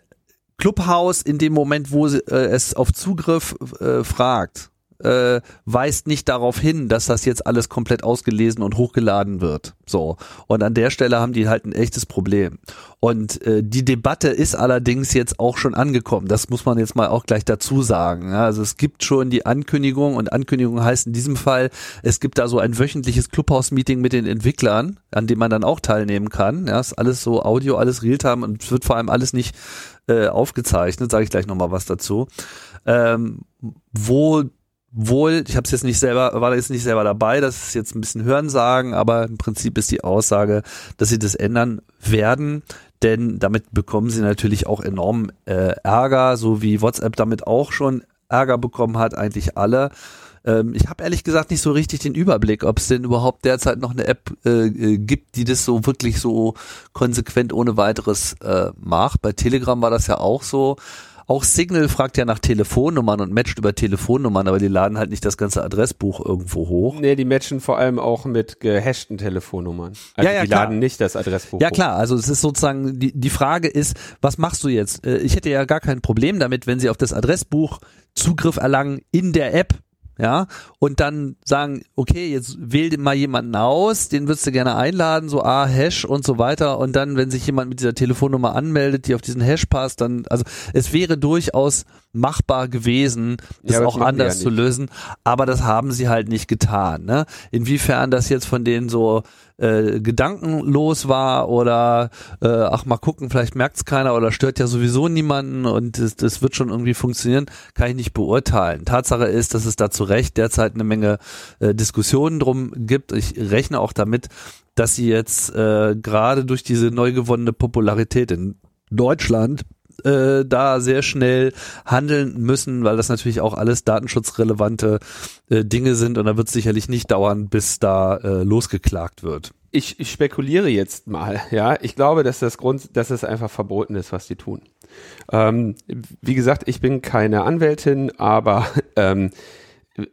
Clubhouse in dem Moment, wo äh, es auf Zugriff äh, fragt, äh, weist nicht darauf hin, dass das jetzt alles komplett ausgelesen und hochgeladen wird. So. Und an der Stelle haben die halt ein echtes Problem. Und äh, die Debatte ist allerdings jetzt auch schon angekommen. Das muss man jetzt mal auch gleich dazu sagen. Ja, also es gibt schon die Ankündigung und Ankündigung heißt in diesem Fall, es gibt da so ein wöchentliches Clubhouse-Meeting mit den Entwicklern, an dem man dann auch teilnehmen kann. Ja, ist alles so Audio, alles Realtime und wird vor allem alles nicht äh, aufgezeichnet, sage ich gleich nochmal was dazu. Ähm, wo wohl, ich habe es jetzt nicht selber, war jetzt nicht selber dabei, das ist jetzt ein bisschen Hörensagen, aber im Prinzip ist die Aussage, dass sie das ändern werden, denn damit bekommen sie natürlich auch enorm äh, Ärger, so wie WhatsApp damit auch schon Ärger bekommen hat, eigentlich alle. Ähm, ich habe ehrlich gesagt nicht so richtig den Überblick, ob es denn überhaupt derzeit noch eine App äh, äh, gibt, die das so wirklich so konsequent ohne weiteres äh, macht. Bei Telegram war das ja auch so. Auch Signal fragt ja nach Telefonnummern und matcht über Telefonnummern, aber die laden halt nicht das ganze Adressbuch irgendwo hoch. Nee, die matchen vor allem auch mit gehashten Telefonnummern. Also ja, ja, die klar. laden nicht das Adressbuch Ja hoch. klar, also es ist sozusagen, die, die Frage ist, was machst du jetzt? Äh, ich hätte ja gar kein Problem damit, wenn sie auf das Adressbuch Zugriff erlangen in der App, ja, und dann sagen, okay, jetzt wähl mal jemanden aus, den würdest du gerne einladen, so A, Hash und so weiter, und dann, wenn sich jemand mit dieser Telefonnummer anmeldet, die auf diesen Hash passt, dann, also es wäre durchaus machbar gewesen, das ja, auch anders ja zu lösen, aber das haben sie halt nicht getan. Ne? Inwiefern das jetzt von denen so äh, gedankenlos war oder äh, ach mal gucken, vielleicht merkt es keiner oder stört ja sowieso niemanden und das, das wird schon irgendwie funktionieren, kann ich nicht beurteilen. Tatsache ist, dass es da zu Recht derzeit eine Menge äh, Diskussionen drum gibt. Ich rechne auch damit, dass sie jetzt äh, gerade durch diese neu gewonnene Popularität in Deutschland äh, da sehr schnell handeln müssen, weil das natürlich auch alles datenschutzrelevante äh, Dinge sind und da wird es sicherlich nicht dauern, bis da äh, losgeklagt wird. Ich, ich spekuliere jetzt mal, ja. Ich glaube, dass das Grund, dass es einfach verboten ist, was die tun. Ähm, wie gesagt, ich bin keine Anwältin, aber ähm,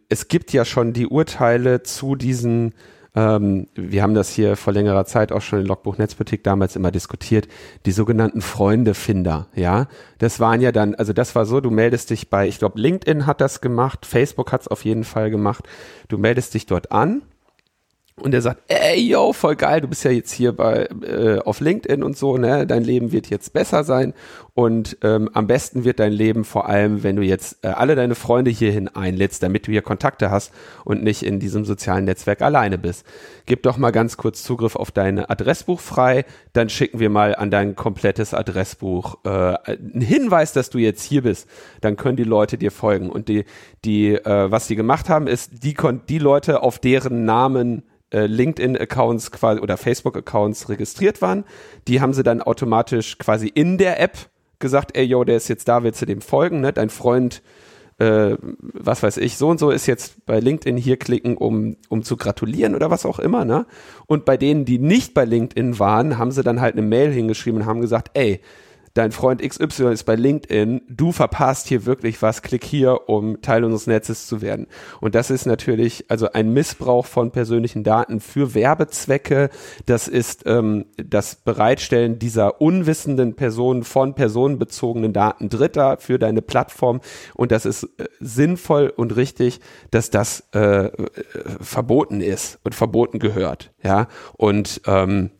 es gibt ja schon die Urteile zu diesen ähm, wir haben das hier vor längerer Zeit auch schon in Logbuch Netzpolitik damals immer diskutiert, die sogenannten Freundefinder, ja. Das waren ja dann, also das war so, du meldest dich bei, ich glaube, LinkedIn hat das gemacht, Facebook hat es auf jeden Fall gemacht. Du meldest dich dort an und er sagt, ey, yo, voll geil, du bist ja jetzt hier bei äh, auf LinkedIn und so, ne? Dein Leben wird jetzt besser sein und ähm, am besten wird dein Leben vor allem, wenn du jetzt äh, alle deine Freunde hierhin einlädst, damit du hier Kontakte hast und nicht in diesem sozialen Netzwerk alleine bist. Gib doch mal ganz kurz Zugriff auf dein Adressbuch frei, dann schicken wir mal an dein komplettes Adressbuch äh, einen Hinweis, dass du jetzt hier bist. Dann können die Leute dir folgen und die die äh, was die gemacht haben, ist die die Leute auf deren Namen äh, LinkedIn-Accounts quasi oder Facebook-Accounts registriert waren. Die haben sie dann automatisch quasi in der App gesagt, ey, yo, der ist jetzt da, willst du dem folgen, ne? Dein Freund, äh, was weiß ich, so und so ist jetzt bei LinkedIn hier klicken, um, um zu gratulieren oder was auch immer, ne? Und bei denen, die nicht bei LinkedIn waren, haben sie dann halt eine Mail hingeschrieben und haben gesagt, ey, dein Freund XY ist bei LinkedIn, du verpasst hier wirklich was, klick hier, um Teil unseres Netzes zu werden. Und das ist natürlich also ein Missbrauch von persönlichen Daten für Werbezwecke. Das ist ähm, das Bereitstellen dieser unwissenden Personen von personenbezogenen Daten Dritter für deine Plattform. Und das ist äh, sinnvoll und richtig, dass das äh, äh verboten ist und verboten gehört. Ja, und ähm,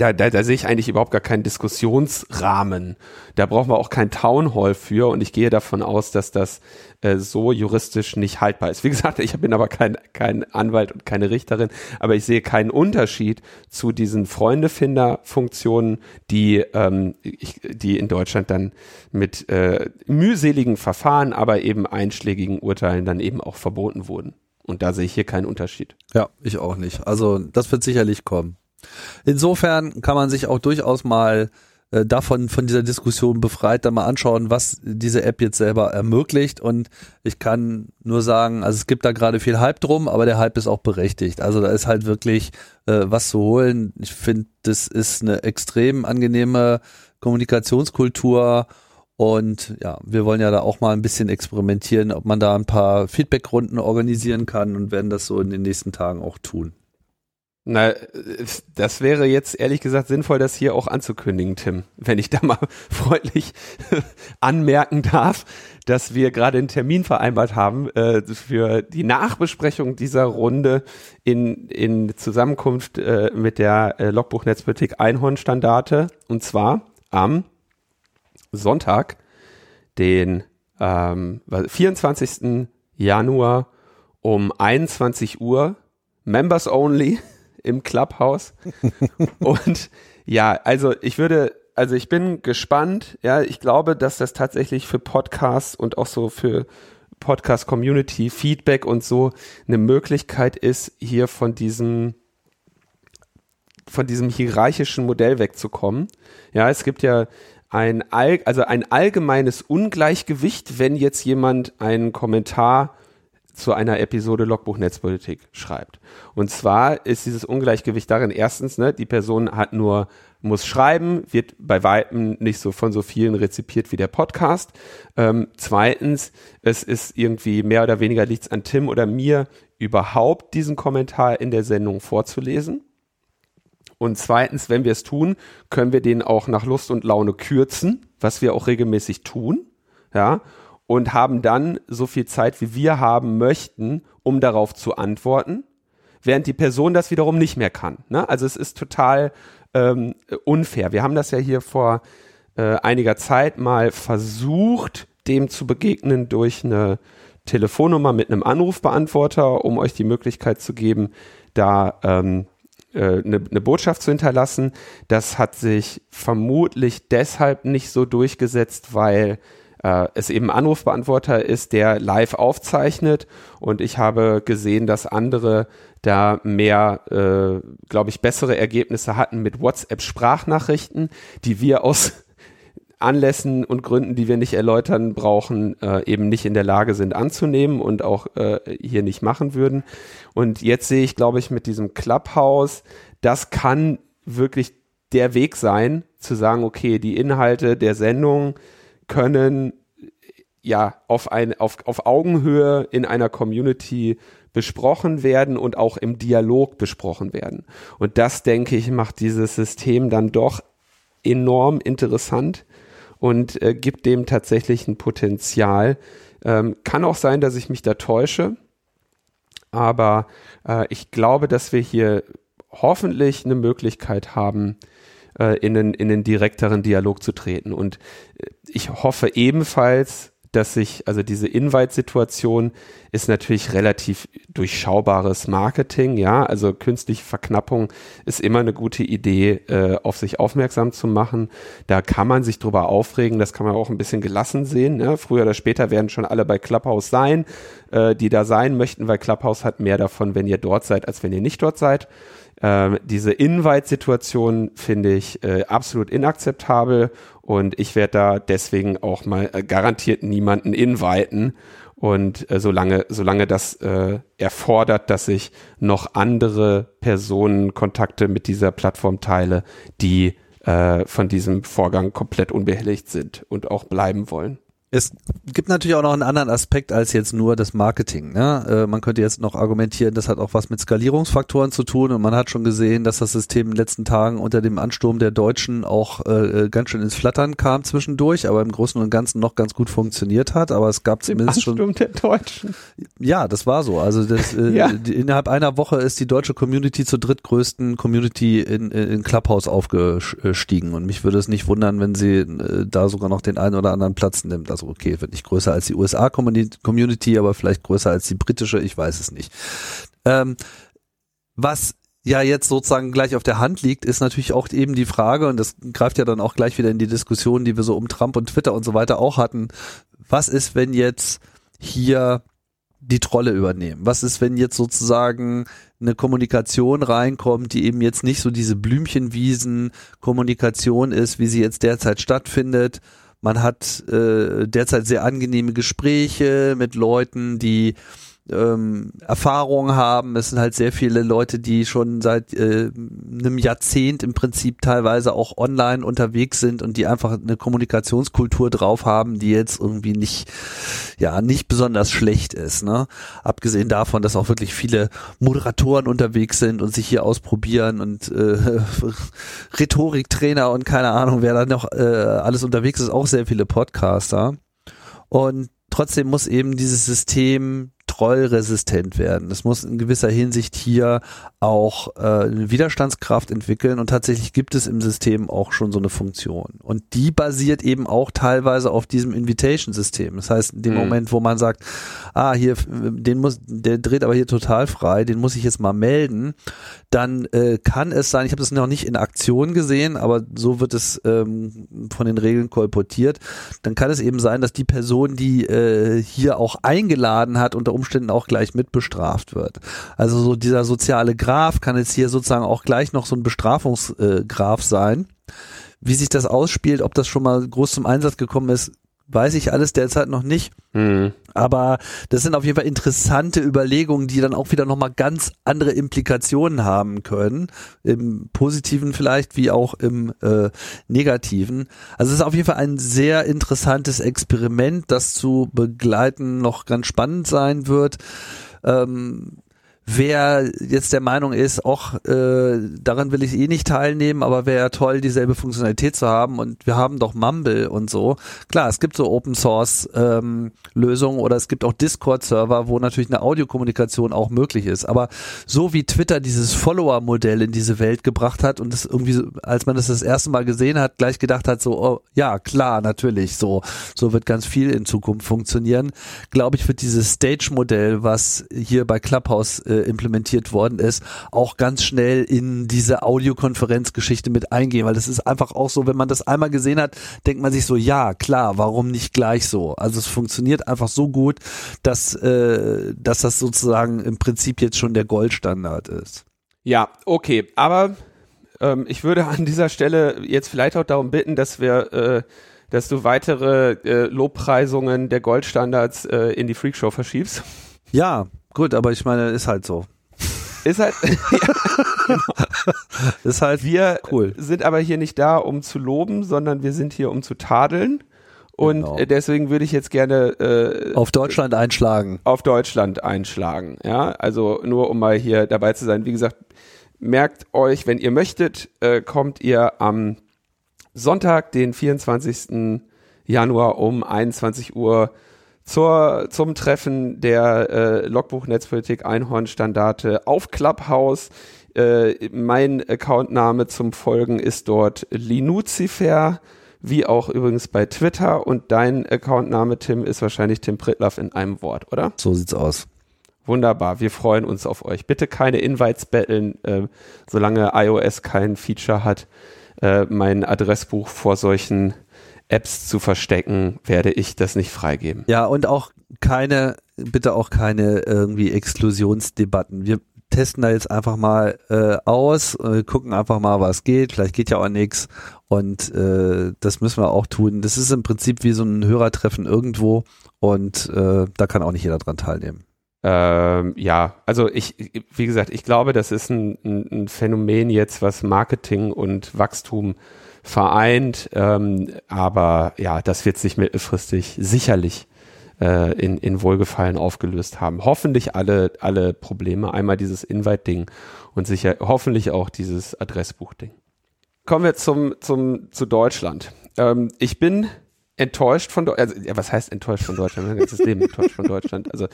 da, da, da sehe ich eigentlich überhaupt gar keinen Diskussionsrahmen. Da brauchen wir auch kein Town Hall für und ich gehe davon aus, dass das äh, so juristisch nicht haltbar ist. Wie gesagt, ich bin aber kein, kein Anwalt und keine Richterin, aber ich sehe keinen Unterschied zu diesen Freundefinder-Funktionen, die, ähm, ich, die in Deutschland dann mit äh, mühseligen Verfahren, aber eben einschlägigen Urteilen dann eben auch verboten wurden. Und da sehe ich hier keinen Unterschied. Ja, ich auch nicht. Also das wird sicherlich kommen. Insofern kann man sich auch durchaus mal äh, davon von dieser Diskussion befreit dann mal anschauen, was diese App jetzt selber ermöglicht und ich kann nur sagen, also es gibt da gerade viel Hype drum, aber der Hype ist auch berechtigt. Also da ist halt wirklich äh, was zu holen. Ich finde, das ist eine extrem angenehme Kommunikationskultur und ja, wir wollen ja da auch mal ein bisschen experimentieren, ob man da ein paar Feedbackrunden organisieren kann und werden das so in den nächsten Tagen auch tun. Na, das wäre jetzt ehrlich gesagt sinnvoll, das hier auch anzukündigen, Tim. Wenn ich da mal freundlich anmerken darf, dass wir gerade einen Termin vereinbart haben äh, für die Nachbesprechung dieser Runde in, in Zusammenkunft äh, mit der äh, Logbuch Netzpolitik Einhornstandarte. Und zwar am Sonntag, den ähm, 24. Januar um 21 Uhr. Members only im Clubhouse. und ja, also ich würde, also ich bin gespannt. Ja, ich glaube, dass das tatsächlich für Podcasts und auch so für Podcast Community Feedback und so eine Möglichkeit ist, hier von diesem von diesem hierarchischen Modell wegzukommen. Ja, es gibt ja ein, all, also ein allgemeines Ungleichgewicht, wenn jetzt jemand einen Kommentar zu einer Episode Logbuch Netzpolitik schreibt. Und zwar ist dieses Ungleichgewicht darin, erstens, ne, die Person hat nur, muss schreiben, wird bei Weitem nicht so von so vielen rezipiert wie der Podcast. Ähm, zweitens, es ist irgendwie mehr oder weniger liegt an Tim oder mir, überhaupt diesen Kommentar in der Sendung vorzulesen. Und zweitens, wenn wir es tun, können wir den auch nach Lust und Laune kürzen, was wir auch regelmäßig tun. Ja, und haben dann so viel Zeit, wie wir haben möchten, um darauf zu antworten, während die Person das wiederum nicht mehr kann. Ne? Also es ist total ähm, unfair. Wir haben das ja hier vor äh, einiger Zeit mal versucht, dem zu begegnen durch eine Telefonnummer mit einem Anrufbeantworter, um euch die Möglichkeit zu geben, da ähm, äh, eine, eine Botschaft zu hinterlassen. Das hat sich vermutlich deshalb nicht so durchgesetzt, weil äh, es eben Anrufbeantworter ist, der live aufzeichnet und ich habe gesehen, dass andere da mehr, äh, glaube ich, bessere Ergebnisse hatten mit WhatsApp-Sprachnachrichten, die wir aus Anlässen und Gründen, die wir nicht erläutern brauchen, äh, eben nicht in der Lage sind anzunehmen und auch äh, hier nicht machen würden. Und jetzt sehe ich, glaube ich, mit diesem Clubhouse, das kann wirklich der Weg sein, zu sagen, okay, die Inhalte der Sendung können ja auf, ein, auf, auf Augenhöhe in einer Community besprochen werden und auch im Dialog besprochen werden. Und das, denke ich, macht dieses System dann doch enorm interessant und äh, gibt dem tatsächlich ein Potenzial. Ähm, kann auch sein, dass ich mich da täusche, aber äh, ich glaube, dass wir hier hoffentlich eine Möglichkeit haben, äh, in, den, in den direkteren Dialog zu treten. Und äh, ich hoffe ebenfalls, dass sich, also diese Invite-Situation ist natürlich relativ durchschaubares Marketing, ja, also künstliche Verknappung ist immer eine gute Idee, äh, auf sich aufmerksam zu machen. Da kann man sich drüber aufregen, das kann man auch ein bisschen gelassen sehen. Ne? Früher oder später werden schon alle bei Clubhouse sein, äh, die da sein möchten, weil Clubhouse hat mehr davon, wenn ihr dort seid, als wenn ihr nicht dort seid. Ähm, diese Invite-Situation finde ich äh, absolut inakzeptabel und ich werde da deswegen auch mal äh, garantiert niemanden inviten. Und äh, solange, solange das äh, erfordert, dass ich noch andere Personen Kontakte mit dieser Plattform teile, die äh, von diesem Vorgang komplett unbehelligt sind und auch bleiben wollen. Es gibt natürlich auch noch einen anderen Aspekt als jetzt nur das Marketing. Ne? Äh, man könnte jetzt noch argumentieren, das hat auch was mit Skalierungsfaktoren zu tun und man hat schon gesehen, dass das System in den letzten Tagen unter dem Ansturm der Deutschen auch äh, ganz schön ins Flattern kam zwischendurch, aber im Großen und Ganzen noch ganz gut funktioniert hat. Aber es gab zumindest Ansturm schon. der Deutschen. Ja, das war so. Also das, äh, ja. innerhalb einer Woche ist die deutsche Community zur drittgrößten Community in, in Clubhouse aufgestiegen und mich würde es nicht wundern, wenn sie äh, da sogar noch den einen oder anderen Platz nimmt. Also also okay, wird nicht größer als die USA-Community, aber vielleicht größer als die britische, ich weiß es nicht. Ähm, was ja jetzt sozusagen gleich auf der Hand liegt, ist natürlich auch eben die Frage, und das greift ja dann auch gleich wieder in die Diskussion, die wir so um Trump und Twitter und so weiter auch hatten. Was ist, wenn jetzt hier die Trolle übernehmen? Was ist, wenn jetzt sozusagen eine Kommunikation reinkommt, die eben jetzt nicht so diese Blümchenwiesen Kommunikation ist, wie sie jetzt derzeit stattfindet, man hat äh, derzeit sehr angenehme Gespräche mit Leuten, die ähm, Erfahrung haben. Es sind halt sehr viele Leute, die schon seit äh, einem Jahrzehnt im Prinzip teilweise auch online unterwegs sind und die einfach eine Kommunikationskultur drauf haben, die jetzt irgendwie nicht, ja, nicht besonders schlecht ist. Ne? Abgesehen davon, dass auch wirklich viele Moderatoren unterwegs sind und sich hier ausprobieren und äh, Rhetoriktrainer und keine Ahnung, wer da noch äh, alles unterwegs ist, auch sehr viele Podcaster. Und trotzdem muss eben dieses System trollresistent werden. Es muss in gewisser Hinsicht hier auch äh, eine Widerstandskraft entwickeln und tatsächlich gibt es im System auch schon so eine Funktion. Und die basiert eben auch teilweise auf diesem Invitation-System. Das heißt, in dem mhm. Moment, wo man sagt, ah, hier, den muss, der dreht aber hier total frei, den muss ich jetzt mal melden, dann äh, kann es sein, ich habe das noch nicht in Aktion gesehen, aber so wird es ähm, von den Regeln kolportiert, dann kann es eben sein, dass die Person, die äh, hier auch eingeladen hat, unter Umständen Umständen auch gleich mit bestraft wird. Also so dieser soziale Graph kann jetzt hier sozusagen auch gleich noch so ein Bestrafungsgraph sein. Wie sich das ausspielt, ob das schon mal groß zum Einsatz gekommen ist, weiß ich alles derzeit noch nicht. Mhm. Aber das sind auf jeden Fall interessante Überlegungen, die dann auch wieder nochmal ganz andere Implikationen haben können. Im Positiven vielleicht wie auch im äh, Negativen. Also es ist auf jeden Fall ein sehr interessantes Experiment, das zu begleiten noch ganz spannend sein wird. Ähm, wer jetzt der Meinung ist, auch äh, daran will ich eh nicht teilnehmen, aber wäre ja toll, dieselbe Funktionalität zu haben und wir haben doch Mumble und so. Klar, es gibt so Open Source ähm, Lösungen oder es gibt auch Discord-Server, wo natürlich eine Audiokommunikation auch möglich ist. Aber so wie Twitter dieses Follower-Modell in diese Welt gebracht hat und es irgendwie, als man das das erste Mal gesehen hat, gleich gedacht hat, so, oh, ja, klar, natürlich, so, so wird ganz viel in Zukunft funktionieren, glaube ich, wird dieses Stage-Modell, was hier bei Clubhouse äh, implementiert worden ist, auch ganz schnell in diese Audiokonferenzgeschichte mit eingehen, weil das ist einfach auch so, wenn man das einmal gesehen hat, denkt man sich so, ja, klar, warum nicht gleich so? Also es funktioniert einfach so gut, dass, äh, dass das sozusagen im Prinzip jetzt schon der Goldstandard ist. Ja, okay, aber ähm, ich würde an dieser Stelle jetzt vielleicht auch darum bitten, dass wir äh, dass du weitere äh, Lobpreisungen der Goldstandards äh, in die Freakshow verschiebst. Ja, Gut, aber ich meine, ist halt so. Ist halt, ja, genau. ist halt wir cool. sind aber hier nicht da, um zu loben, sondern wir sind hier, um zu tadeln. Und genau. deswegen würde ich jetzt gerne äh, auf Deutschland einschlagen. Auf Deutschland einschlagen. Ja, also nur um mal hier dabei zu sein. Wie gesagt, merkt euch, wenn ihr möchtet, äh, kommt ihr am Sonntag, den 24. Januar um 21 Uhr zur, zum Treffen der äh, Logbuch Netzpolitik Einhornstandarte auf Clubhouse. Äh, mein Accountname zum Folgen ist dort Linuzifer, wie auch übrigens bei Twitter. Und dein Accountname, Tim, ist wahrscheinlich Tim Pritlaff in einem Wort, oder? So sieht's aus. Wunderbar, wir freuen uns auf euch. Bitte keine Invites betteln, äh, solange iOS kein Feature hat, äh, mein Adressbuch vor solchen Apps zu verstecken, werde ich das nicht freigeben. Ja, und auch keine, bitte auch keine irgendwie Exklusionsdebatten. Wir testen da jetzt einfach mal äh, aus, äh, gucken einfach mal, was geht. Vielleicht geht ja auch nichts. Und äh, das müssen wir auch tun. Das ist im Prinzip wie so ein Hörertreffen irgendwo und äh, da kann auch nicht jeder dran teilnehmen. Ähm, ja, also ich, wie gesagt, ich glaube, das ist ein, ein, Phänomen jetzt, was Marketing und Wachstum vereint. Ähm, aber ja, das wird sich mittelfristig sicherlich äh, in, in Wohlgefallen aufgelöst haben. Hoffentlich alle, alle Probleme. Einmal dieses Invite-Ding und sicher hoffentlich auch dieses Adressbuch-Ding. Kommen wir zum, zum, zu Deutschland. Ähm, ich bin enttäuscht von Deutschland, also, was heißt enttäuscht von Deutschland? Mein ganzes Leben enttäuscht von Deutschland. Also,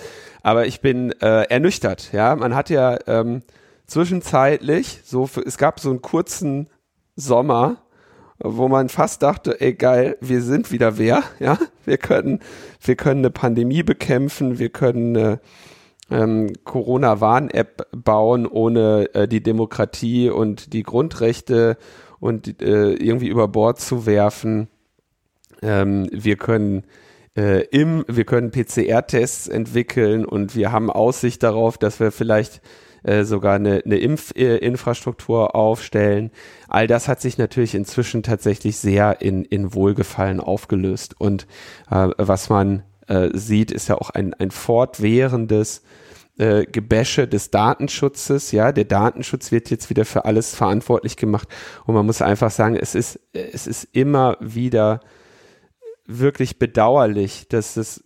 aber ich bin äh, ernüchtert. Ja, man hat ja ähm, zwischenzeitlich so, für, es gab so einen kurzen Sommer, wo man fast dachte, ey geil, wir sind wieder wer, ja, wir können, wir können eine Pandemie bekämpfen, wir können eine ähm, Corona-Warn-App bauen, ohne äh, die Demokratie und die Grundrechte und äh, irgendwie über Bord zu werfen. Ähm, wir können äh, im, wir können PCR-Tests entwickeln und wir haben Aussicht darauf, dass wir vielleicht äh, sogar eine, eine Impfinfrastruktur aufstellen. All das hat sich natürlich inzwischen tatsächlich sehr in, in Wohlgefallen aufgelöst. Und äh, was man äh, sieht, ist ja auch ein, ein fortwährendes äh, Gebäsche des Datenschutzes. Ja, der Datenschutz wird jetzt wieder für alles verantwortlich gemacht und man muss einfach sagen, es ist, es ist immer wieder wirklich bedauerlich, dass es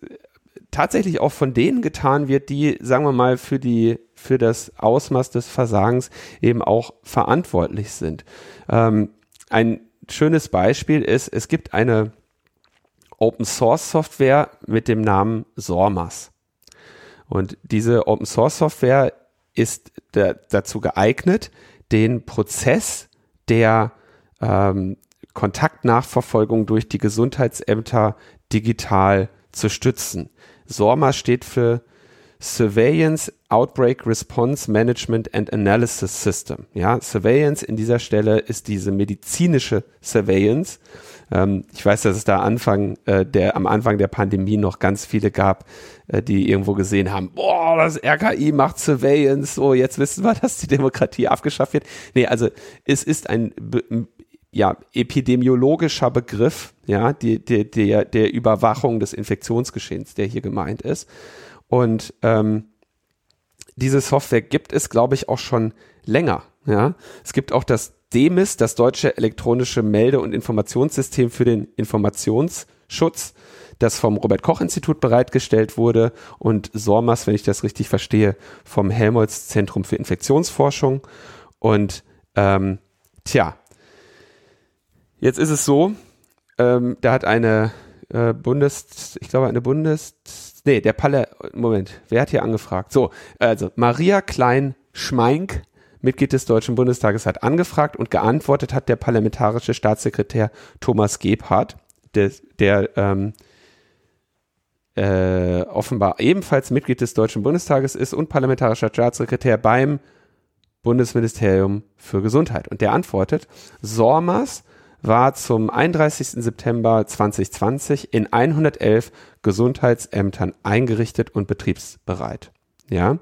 tatsächlich auch von denen getan wird, die, sagen wir mal, für die, für das Ausmaß des Versagens eben auch verantwortlich sind. Ähm, ein schönes Beispiel ist, es gibt eine Open Source Software mit dem Namen SORMAS. Und diese Open Source Software ist da, dazu geeignet, den Prozess der ähm, Kontaktnachverfolgung durch die Gesundheitsämter digital zu stützen. SORMA steht für Surveillance Outbreak Response Management and Analysis System. Ja, Surveillance in dieser Stelle ist diese medizinische Surveillance. Ähm, ich weiß, dass es da Anfang äh, der am Anfang der Pandemie noch ganz viele gab, äh, die irgendwo gesehen haben, boah, das RKI macht Surveillance, so jetzt wissen wir, dass die Demokratie abgeschafft wird. Nee, also es ist ein ja, epidemiologischer Begriff, ja, die, die, der, der Überwachung des Infektionsgeschehens, der hier gemeint ist. Und ähm, diese Software gibt es, glaube ich, auch schon länger. Ja, es gibt auch das DEMIS, das deutsche elektronische Melde- und Informationssystem für den Informationsschutz, das vom Robert Koch Institut bereitgestellt wurde und SORMAS, wenn ich das richtig verstehe, vom Helmholtz Zentrum für Infektionsforschung. Und ähm, tja, Jetzt ist es so, ähm, da hat eine äh, Bundes, ich glaube eine Bundes, nee, der Palle, Moment, wer hat hier angefragt? So, also Maria Klein-Schmeink, Mitglied des Deutschen Bundestages, hat angefragt und geantwortet hat der parlamentarische Staatssekretär Thomas Gebhardt, der, der ähm, äh, offenbar ebenfalls Mitglied des Deutschen Bundestages ist und parlamentarischer Staatssekretär beim Bundesministerium für Gesundheit. Und der antwortet, SORMAS war zum 31. September 2020 in 111 Gesundheitsämtern eingerichtet und betriebsbereit. Ja.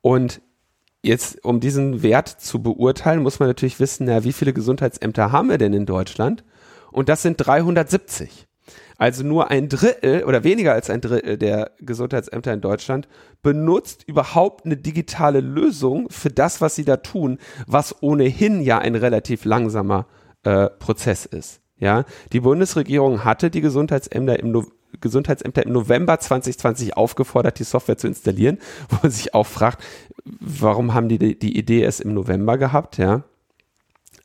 Und jetzt, um diesen Wert zu beurteilen, muss man natürlich wissen, ja, wie viele Gesundheitsämter haben wir denn in Deutschland? Und das sind 370. Also nur ein Drittel oder weniger als ein Drittel der Gesundheitsämter in Deutschland benutzt überhaupt eine digitale Lösung für das, was sie da tun, was ohnehin ja ein relativ langsamer äh, Prozess ist. Ja, die Bundesregierung hatte die Gesundheitsämter im, no Gesundheitsämter im November 2020 aufgefordert, die Software zu installieren, wo man sich auch fragt, warum haben die die Idee erst im November gehabt, ja?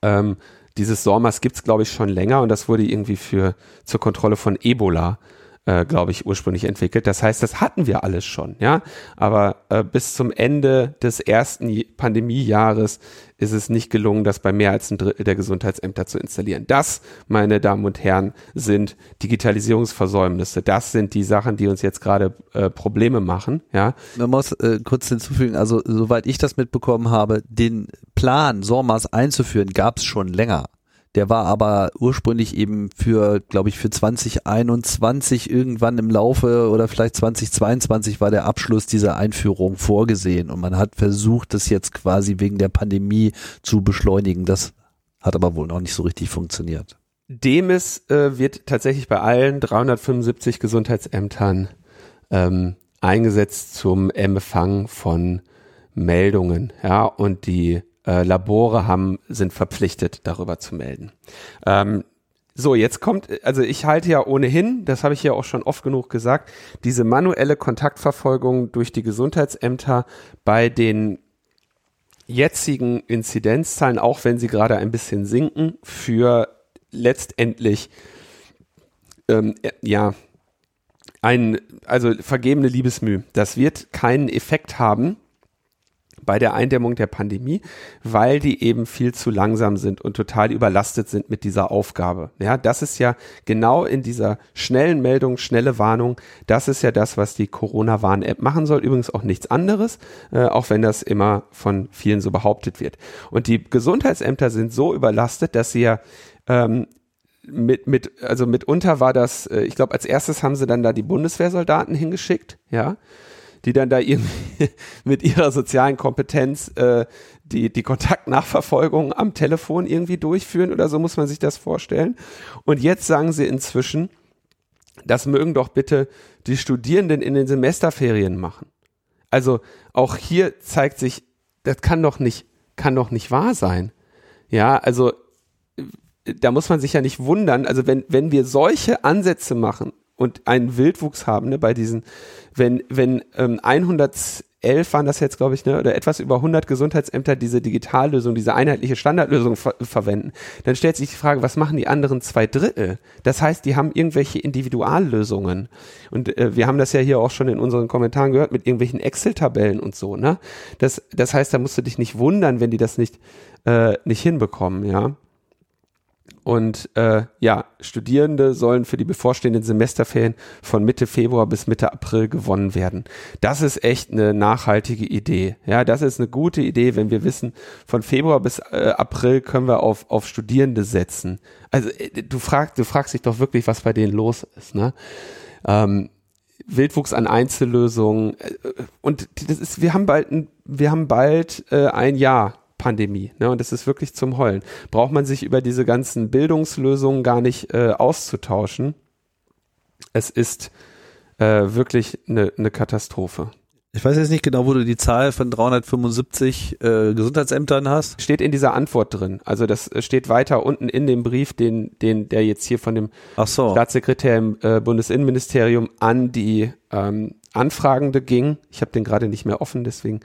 Ähm, dieses SORMAS gibt es, glaube ich, schon länger und das wurde irgendwie für zur Kontrolle von Ebola glaube ich, ursprünglich entwickelt. Das heißt, das hatten wir alles schon, ja. Aber äh, bis zum Ende des ersten Pandemiejahres ist es nicht gelungen, das bei mehr als ein Drittel der Gesundheitsämter zu installieren. Das, meine Damen und Herren, sind Digitalisierungsversäumnisse. Das sind die Sachen, die uns jetzt gerade äh, Probleme machen, ja. Man muss äh, kurz hinzufügen, also soweit ich das mitbekommen habe, den Plan, SORMAS einzuführen, gab es schon länger. Der war aber ursprünglich eben für, glaube ich, für 2021 irgendwann im Laufe oder vielleicht 2022 war der Abschluss dieser Einführung vorgesehen und man hat versucht, das jetzt quasi wegen der Pandemie zu beschleunigen. Das hat aber wohl noch nicht so richtig funktioniert. Demis äh, wird tatsächlich bei allen 375 Gesundheitsämtern ähm, eingesetzt zum Empfang von Meldungen, ja, und die äh, Labore haben, sind verpflichtet, darüber zu melden. Ähm, so, jetzt kommt, also ich halte ja ohnehin, das habe ich ja auch schon oft genug gesagt, diese manuelle Kontaktverfolgung durch die Gesundheitsämter bei den jetzigen Inzidenzzahlen, auch wenn sie gerade ein bisschen sinken, für letztendlich ähm, ja ein also vergebene Liebesmüh. Das wird keinen Effekt haben, bei der Eindämmung der Pandemie, weil die eben viel zu langsam sind und total überlastet sind mit dieser Aufgabe. Ja, das ist ja genau in dieser schnellen Meldung, schnelle Warnung, das ist ja das, was die Corona-Warn-App machen soll. Übrigens auch nichts anderes, äh, auch wenn das immer von vielen so behauptet wird. Und die Gesundheitsämter sind so überlastet, dass sie ja ähm, mit, mit, also mitunter war das, äh, ich glaube, als erstes haben sie dann da die Bundeswehrsoldaten hingeschickt, ja die dann da irgendwie mit ihrer sozialen Kompetenz äh, die, die Kontaktnachverfolgung am Telefon irgendwie durchführen oder so muss man sich das vorstellen. Und jetzt sagen sie inzwischen, das mögen doch bitte die Studierenden in den Semesterferien machen. Also auch hier zeigt sich, das kann doch nicht, kann doch nicht wahr sein. Ja, also da muss man sich ja nicht wundern. Also wenn, wenn wir solche Ansätze machen und einen Wildwuchs haben, ne, bei diesen, wenn, wenn ähm, 111 waren das jetzt, glaube ich, ne, oder etwas über 100 Gesundheitsämter diese Digitallösung, diese einheitliche Standardlösung ver verwenden, dann stellt sich die Frage, was machen die anderen zwei Drittel? Das heißt, die haben irgendwelche Individuallösungen. Und äh, wir haben das ja hier auch schon in unseren Kommentaren gehört mit irgendwelchen Excel-Tabellen und so, ne? Das, das heißt, da musst du dich nicht wundern, wenn die das nicht, äh, nicht hinbekommen, ja. Und äh, ja, Studierende sollen für die bevorstehenden Semesterferien von Mitte Februar bis Mitte April gewonnen werden. Das ist echt eine nachhaltige Idee. Ja, das ist eine gute Idee, wenn wir wissen, von Februar bis äh, April können wir auf, auf Studierende setzen. Also äh, du fragst, du fragst dich doch wirklich, was bei denen los ist. Ne? Ähm, Wildwuchs an Einzellösungen äh, und das ist, wir haben bald, wir haben bald äh, ein Jahr Pandemie. Ne? Und es ist wirklich zum Heulen. Braucht man sich über diese ganzen Bildungslösungen gar nicht äh, auszutauschen. Es ist äh, wirklich eine ne Katastrophe. Ich weiß jetzt nicht genau, wo du die Zahl von 375 äh, Gesundheitsämtern hast. Steht in dieser Antwort drin. Also das steht weiter unten in dem Brief, den, den der jetzt hier von dem so. Staatssekretär im äh, Bundesinnenministerium an die ähm, Anfragende ging. Ich habe den gerade nicht mehr offen, deswegen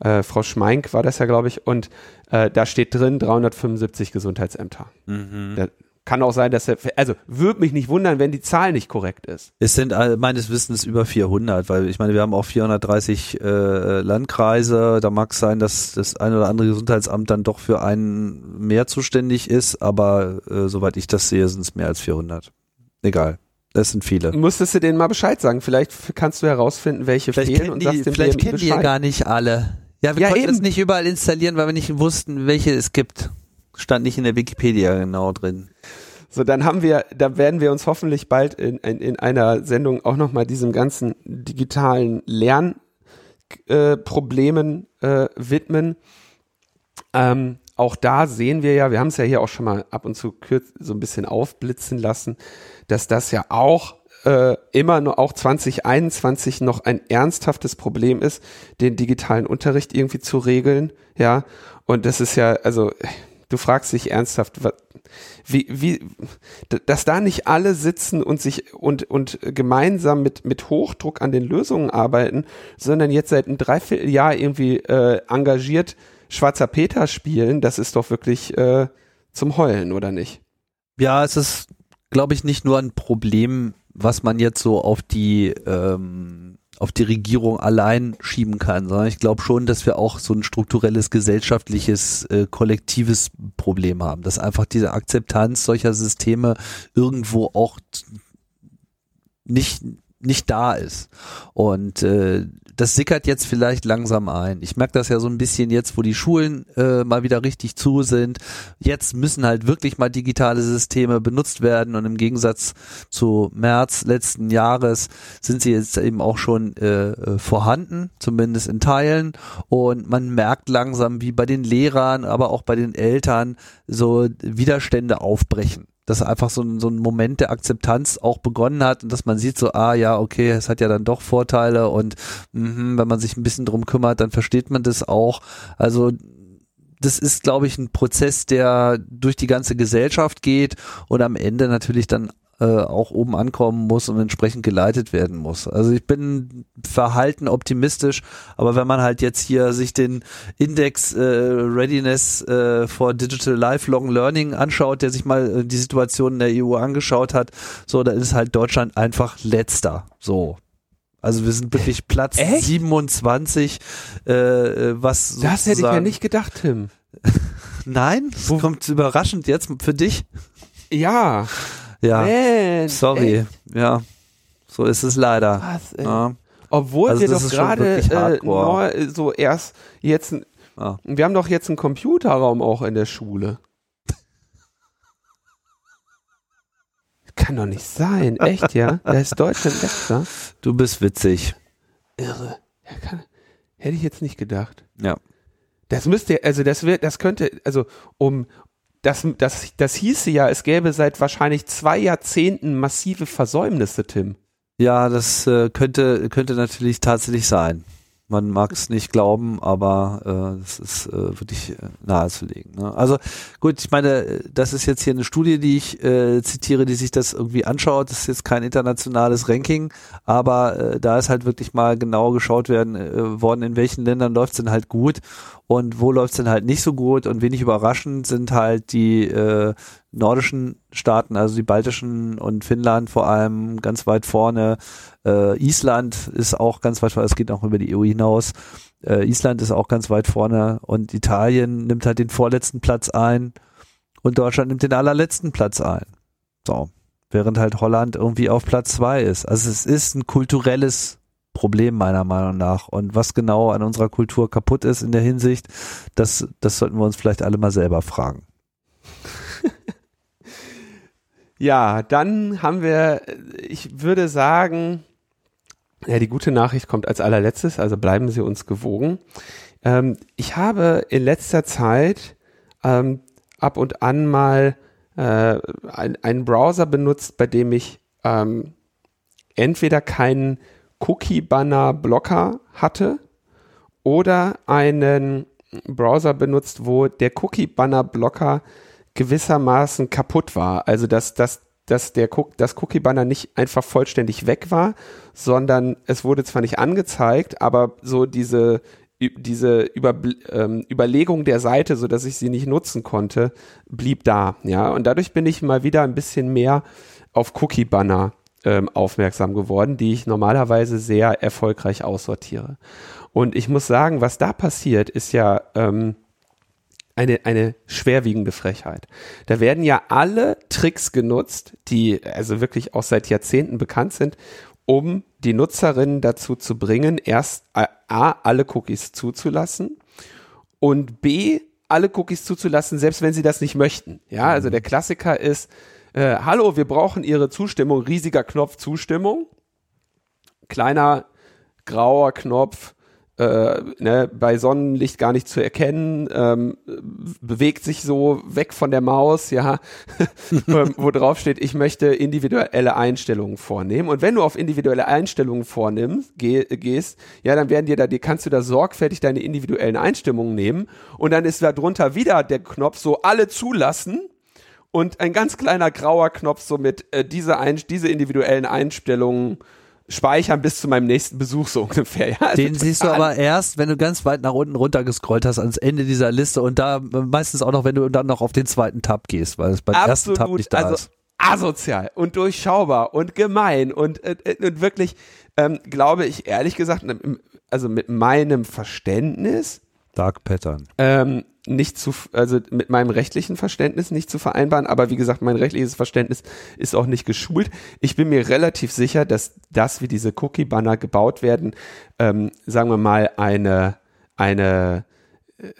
äh, Frau Schmeink war das ja, glaube ich. Und äh, da steht drin 375 Gesundheitsämter. Mhm. Da, kann auch sein, dass er, also würde mich nicht wundern, wenn die Zahl nicht korrekt ist. Es sind meines Wissens über 400, weil ich meine, wir haben auch 430 äh, Landkreise. Da mag es sein, dass das ein oder andere Gesundheitsamt dann doch für einen mehr zuständig ist, aber äh, soweit ich das sehe, sind es mehr als 400. Egal. Das sind viele. Musstest du denen mal Bescheid sagen? Vielleicht kannst du herausfinden, welche vielleicht fehlen und die, sagst Vielleicht kennen Bescheid. die ja gar nicht alle. Ja, wir ja, konnten eben. es nicht überall installieren, weil wir nicht wussten, welche es gibt. Stand nicht in der Wikipedia genau drin. So, dann haben wir, da werden wir uns hoffentlich bald in, in, in einer Sendung auch nochmal diesem ganzen digitalen Lernproblemen äh, äh, widmen. Ähm, auch da sehen wir ja, wir haben es ja hier auch schon mal ab und zu kürz, so ein bisschen aufblitzen lassen, dass das ja auch äh, immer nur auch 2021 noch ein ernsthaftes Problem ist, den digitalen Unterricht irgendwie zu regeln, ja. Und das ist ja, also du fragst dich ernsthaft, wie, wie, dass da nicht alle sitzen und sich und, und gemeinsam mit, mit Hochdruck an den Lösungen arbeiten, sondern jetzt seit einem Dreivierteljahr irgendwie äh, engagiert Schwarzer Peter spielen, das ist doch wirklich äh, zum Heulen, oder nicht? Ja, es ist, glaube ich, nicht nur ein Problem, was man jetzt so auf die ähm, auf die Regierung allein schieben kann, sondern ich glaube schon, dass wir auch so ein strukturelles gesellschaftliches äh, kollektives Problem haben, dass einfach diese Akzeptanz solcher Systeme irgendwo auch nicht nicht da ist. Und äh, das sickert jetzt vielleicht langsam ein. Ich merke das ja so ein bisschen jetzt, wo die Schulen äh, mal wieder richtig zu sind. Jetzt müssen halt wirklich mal digitale Systeme benutzt werden und im Gegensatz zu März letzten Jahres sind sie jetzt eben auch schon äh, äh vorhanden, zumindest in Teilen. Und man merkt langsam, wie bei den Lehrern, aber auch bei den Eltern so Widerstände aufbrechen dass einfach so ein, so ein Moment der Akzeptanz auch begonnen hat und dass man sieht so, ah ja, okay, es hat ja dann doch Vorteile und mh, wenn man sich ein bisschen drum kümmert, dann versteht man das auch. Also das ist, glaube ich, ein Prozess, der durch die ganze Gesellschaft geht und am Ende natürlich dann äh, auch oben ankommen muss und entsprechend geleitet werden muss. Also ich bin verhalten optimistisch, aber wenn man halt jetzt hier sich den Index äh, Readiness äh, for Digital Lifelong Learning anschaut, der sich mal äh, die Situation in der EU angeschaut hat, so, da ist halt Deutschland einfach letzter. So. Also wir sind wirklich Platz Echt? 27, äh, was Das hätte ich ja nicht gedacht, Tim. Nein, das kommt überraschend jetzt für dich. Ja. Ja, Man, sorry. Ey. Ja, so ist es leider. Ey. Ja. Obwohl also wir doch gerade äh, so erst jetzt, ja. wir haben doch jetzt einen Computerraum auch in der Schule. Kann doch nicht sein, echt, ja? Da ist Deutschland letzter. Du bist witzig. Irre. Ja, kann, hätte ich jetzt nicht gedacht. Ja. Das müsste, also das wird, das könnte, also um das, das, das hieße ja, es gäbe seit wahrscheinlich zwei Jahrzehnten massive Versäumnisse, Tim. Ja, das äh, könnte, könnte natürlich tatsächlich sein. Man mag es nicht glauben, aber äh, das ist äh, wirklich äh, nahezulegen. Ne? Also gut, ich meine, das ist jetzt hier eine Studie, die ich äh, zitiere, die sich das irgendwie anschaut. Das ist jetzt kein internationales Ranking, aber äh, da ist halt wirklich mal genau geschaut werden äh, worden, in welchen Ländern läuft es denn halt gut und wo läuft es denn halt nicht so gut und wenig überraschend sind halt die äh, nordischen Staaten, also die baltischen und Finnland vor allem ganz weit vorne. Äh, Island ist auch ganz weit vorne, es geht auch über die EU hinaus. Äh, Island ist auch ganz weit vorne und Italien nimmt halt den vorletzten Platz ein und Deutschland nimmt den allerletzten Platz ein. So. Während halt Holland irgendwie auf Platz zwei ist. Also es ist ein kulturelles Problem meiner Meinung nach. Und was genau an unserer Kultur kaputt ist in der Hinsicht, das, das sollten wir uns vielleicht alle mal selber fragen. ja, dann haben wir, ich würde sagen, ja, die gute Nachricht kommt als allerletztes, also bleiben Sie uns gewogen. Ähm, ich habe in letzter Zeit ähm, ab und an mal äh, ein, einen Browser benutzt, bei dem ich ähm, entweder keinen Cookie-Banner-Blocker hatte oder einen Browser benutzt, wo der Cookie-Banner-Blocker gewissermaßen kaputt war. Also dass, dass, dass der das Cookie-Banner nicht einfach vollständig weg war, sondern es wurde zwar nicht angezeigt, aber so diese diese Über, ähm, Überlegung der Seite, so dass ich sie nicht nutzen konnte, blieb da. Ja, und dadurch bin ich mal wieder ein bisschen mehr auf Cookie-Banner ähm, aufmerksam geworden, die ich normalerweise sehr erfolgreich aussortiere. Und ich muss sagen, was da passiert, ist ja ähm, eine, eine schwerwiegende Frechheit. Da werden ja alle Tricks genutzt, die also wirklich auch seit Jahrzehnten bekannt sind, um die Nutzerinnen dazu zu bringen, erst A, alle Cookies zuzulassen und B, alle Cookies zuzulassen, selbst wenn sie das nicht möchten. Ja, also der Klassiker ist, äh, hallo, wir brauchen Ihre Zustimmung, riesiger Knopf Zustimmung, kleiner grauer Knopf, äh, ne, bei Sonnenlicht gar nicht zu erkennen, ähm, bewegt sich so weg von der Maus, ja, ähm, wo drauf steht, ich möchte individuelle Einstellungen vornehmen. Und wenn du auf individuelle Einstellungen vornimmst, geh, gehst, ja, dann werden dir da, die kannst du da sorgfältig deine individuellen Einstellungen nehmen. Und dann ist da drunter wieder der Knopf so alle zulassen und ein ganz kleiner grauer Knopf so mit äh, diese, ein, diese individuellen Einstellungen speichern bis zu meinem nächsten Besuch so ungefähr. Ja, also Den siehst du aber erst, wenn du ganz weit nach unten runter gescrollt hast ans Ende dieser Liste und da meistens auch noch, wenn du dann noch auf den zweiten Tab gehst, weil es beim Absolut, ersten Tab nicht da also ist. Asozial und durchschaubar und gemein und, äh, äh, und wirklich, ähm, glaube ich ehrlich gesagt, also mit meinem Verständnis Dark Pattern. Ähm, nicht zu, also mit meinem rechtlichen Verständnis nicht zu vereinbaren, aber wie gesagt, mein rechtliches Verständnis ist auch nicht geschult. Ich bin mir relativ sicher, dass das, wie diese Cookie-Banner gebaut werden, ähm, sagen wir mal, eine, eine äh,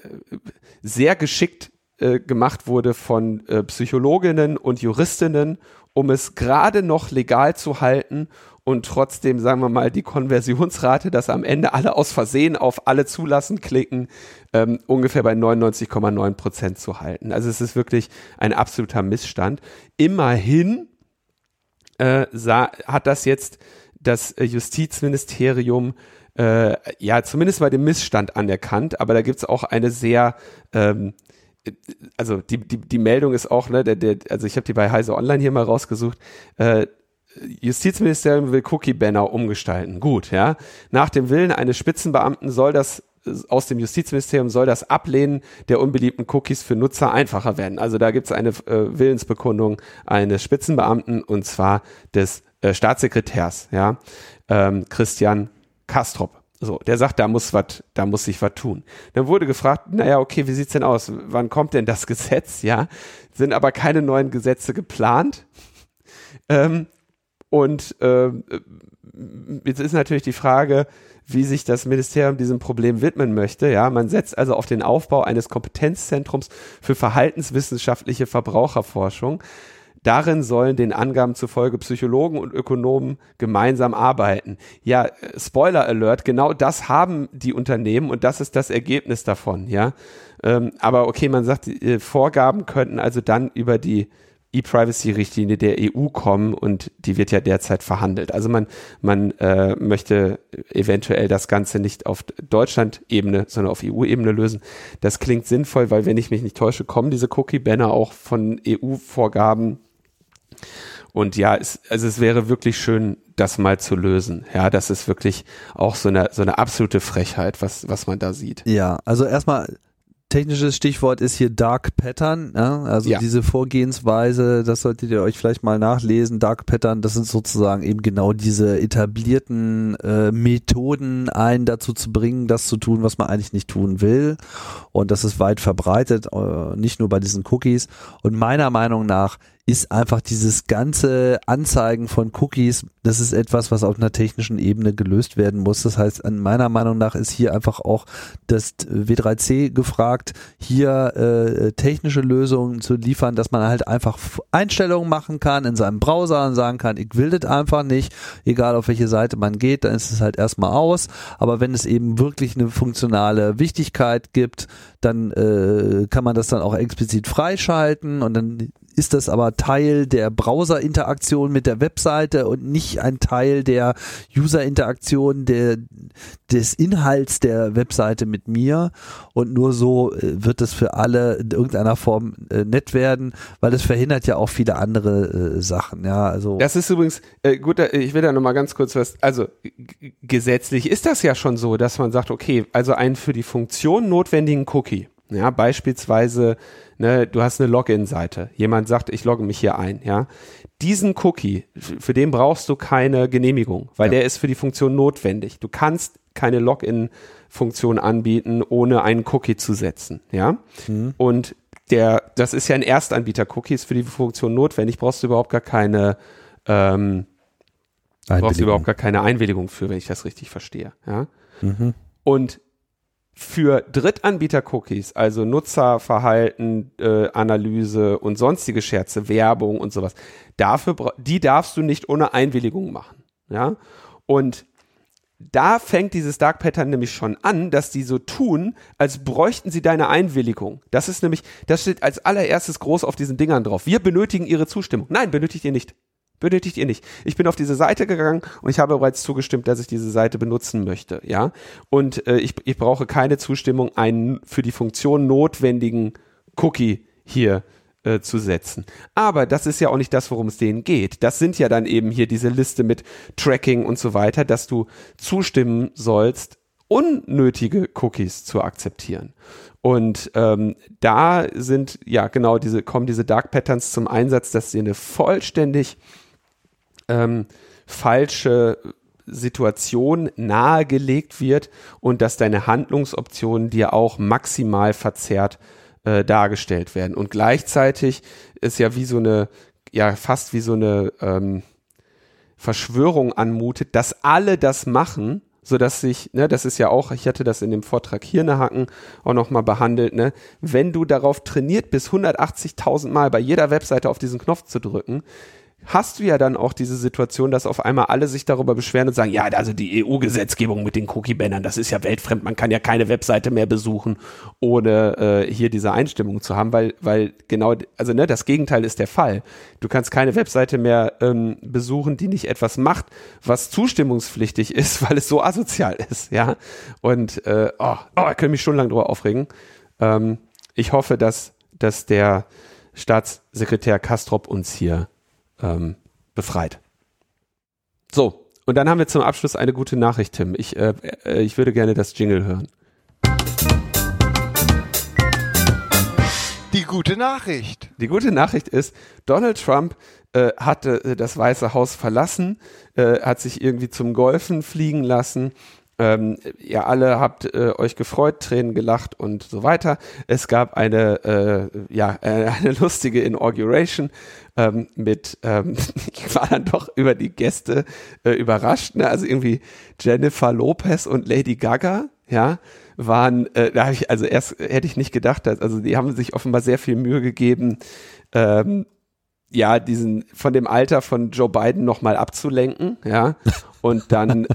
sehr geschickt äh, gemacht wurde von äh, Psychologinnen und Juristinnen, um es gerade noch legal zu halten und trotzdem, sagen wir mal, die Konversionsrate, dass am Ende alle aus Versehen auf alle zulassen klicken, ähm, ungefähr bei 99,9 Prozent zu halten. Also es ist wirklich ein absoluter Missstand. Immerhin äh, sah, hat das jetzt das Justizministerium äh, ja zumindest bei dem Missstand anerkannt, aber da gibt es auch eine sehr ähm, also die, die, die Meldung ist auch, ne, der, der, also ich habe die bei Heise Online hier mal rausgesucht, äh, Justizministerium will Cookie-Banner umgestalten. Gut, ja. Nach dem Willen eines Spitzenbeamten soll das aus dem Justizministerium soll das Ablehnen der unbeliebten Cookies für Nutzer einfacher werden. Also da gibt es eine äh, Willensbekundung eines Spitzenbeamten und zwar des äh, Staatssekretärs, ja, ähm, Christian Kastrop. So, der sagt, da muss was, da muss sich was tun. Dann wurde gefragt, naja, okay, wie sieht's denn aus? Wann kommt denn das Gesetz? Ja, sind aber keine neuen Gesetze geplant. Ähm, und äh, jetzt ist natürlich die Frage, wie sich das Ministerium diesem Problem widmen möchte. Ja, man setzt also auf den Aufbau eines Kompetenzzentrums für verhaltenswissenschaftliche Verbraucherforschung. Darin sollen den Angaben zufolge Psychologen und Ökonomen gemeinsam arbeiten. Ja, Spoiler Alert, genau das haben die Unternehmen und das ist das Ergebnis davon, ja. Ähm, aber okay, man sagt, äh, Vorgaben könnten also dann über die E-Privacy-Richtlinie der EU kommen und die wird ja derzeit verhandelt. Also man, man äh, möchte eventuell das Ganze nicht auf Deutschland-Ebene, sondern auf EU-Ebene lösen. Das klingt sinnvoll, weil wenn ich mich nicht täusche, kommen diese Cookie-Banner auch von EU-Vorgaben. Und ja, es, also es wäre wirklich schön, das mal zu lösen. Ja, das ist wirklich auch so eine, so eine absolute Frechheit, was, was man da sieht. Ja, also erstmal technisches Stichwort ist hier Dark Pattern, ja? also ja. diese Vorgehensweise, das solltet ihr euch vielleicht mal nachlesen. Dark Pattern, das sind sozusagen eben genau diese etablierten äh, Methoden, einen dazu zu bringen, das zu tun, was man eigentlich nicht tun will. Und das ist weit verbreitet, äh, nicht nur bei diesen Cookies. Und meiner Meinung nach ist einfach dieses ganze Anzeigen von Cookies, das ist etwas, was auf einer technischen Ebene gelöst werden muss. Das heißt, an meiner Meinung nach ist hier einfach auch das W3C gefragt, hier äh, technische Lösungen zu liefern, dass man halt einfach Einstellungen machen kann in seinem Browser und sagen kann, ich will das einfach nicht, egal auf welche Seite man geht, dann ist es halt erstmal aus. Aber wenn es eben wirklich eine funktionale Wichtigkeit gibt, dann äh, kann man das dann auch explizit freischalten und dann ist das aber Teil der Browser-Interaktion mit der Webseite und nicht ein Teil der User-Interaktion der, des Inhalts der Webseite mit mir. Und nur so äh, wird es für alle in irgendeiner Form äh, nett werden, weil es verhindert ja auch viele andere äh, Sachen. Ja, also. Das ist übrigens, äh, gut, ich will da nochmal ganz kurz was, also gesetzlich ist das ja schon so, dass man sagt, okay, also einen für die Funktion notwendigen Cookie. Ja, beispielsweise ne, du hast eine Login-Seite. Jemand sagt, ich logge mich hier ein, ja. Diesen Cookie, für den brauchst du keine Genehmigung, weil ja. der ist für die Funktion notwendig. Du kannst keine Login-Funktion anbieten, ohne einen Cookie zu setzen, ja. Mhm. Und der, das ist ja ein Erstanbieter-Cookie, ist für die Funktion notwendig, brauchst du überhaupt gar keine, ähm, brauchst du überhaupt gar keine Einwilligung für, wenn ich das richtig verstehe, ja. Mhm. Und für Drittanbieter-Cookies, also Nutzerverhalten, äh, Analyse und sonstige Scherze, Werbung und sowas, dafür, die darfst du nicht ohne Einwilligung machen. Ja? Und da fängt dieses Dark Pattern nämlich schon an, dass die so tun, als bräuchten sie deine Einwilligung. Das ist nämlich, das steht als allererstes groß auf diesen Dingern drauf. Wir benötigen ihre Zustimmung. Nein, benötigt ihr nicht. Benötigt ihr nicht. Ich bin auf diese Seite gegangen und ich habe bereits zugestimmt, dass ich diese Seite benutzen möchte, ja. Und äh, ich, ich brauche keine Zustimmung, einen für die Funktion notwendigen Cookie hier äh, zu setzen. Aber das ist ja auch nicht das, worum es denen geht. Das sind ja dann eben hier diese Liste mit Tracking und so weiter, dass du zustimmen sollst, unnötige Cookies zu akzeptieren. Und ähm, da sind ja genau diese kommen diese Dark Patterns zum Einsatz, dass sie eine vollständig ähm, falsche Situation nahegelegt wird und dass deine Handlungsoptionen dir auch maximal verzerrt äh, dargestellt werden. Und gleichzeitig ist ja wie so eine, ja fast wie so eine ähm, Verschwörung anmutet, dass alle das machen, so dass sich, ne, das ist ja auch, ich hatte das in dem Vortrag hier ne Hacken auch nochmal behandelt, ne, wenn du darauf trainiert bist, 180.000 Mal bei jeder Webseite auf diesen Knopf zu drücken, hast du ja dann auch diese Situation, dass auf einmal alle sich darüber beschweren und sagen, ja, also die EU-Gesetzgebung mit den Cookie-Bannern, das ist ja weltfremd, man kann ja keine Webseite mehr besuchen, ohne äh, hier diese Einstimmung zu haben, weil, weil genau, also ne, das Gegenteil ist der Fall. Du kannst keine Webseite mehr ähm, besuchen, die nicht etwas macht, was zustimmungspflichtig ist, weil es so asozial ist, ja. Und äh, oh, oh, ich könnte mich schon lange drüber aufregen. Ähm, ich hoffe, dass, dass der Staatssekretär Kastrop uns hier ähm, befreit. So, und dann haben wir zum Abschluss eine gute Nachricht, Tim. Ich, äh, äh, ich würde gerne das Jingle hören. Die gute Nachricht. Die gute Nachricht ist, Donald Trump äh, hatte äh, das Weiße Haus verlassen, äh, hat sich irgendwie zum Golfen fliegen lassen ähm, ihr alle habt äh, euch gefreut, Tränen gelacht und so weiter. Es gab eine, äh, ja, äh, eine lustige Inauguration ähm, mit, ähm, ich war dann doch über die Gäste äh, überrascht, ne? also irgendwie Jennifer Lopez und Lady Gaga, ja, waren, äh, da habe ich, also erst hätte ich nicht gedacht, dass, also die haben sich offenbar sehr viel Mühe gegeben, ähm, ja, diesen von dem Alter von Joe Biden nochmal abzulenken, ja. Und dann,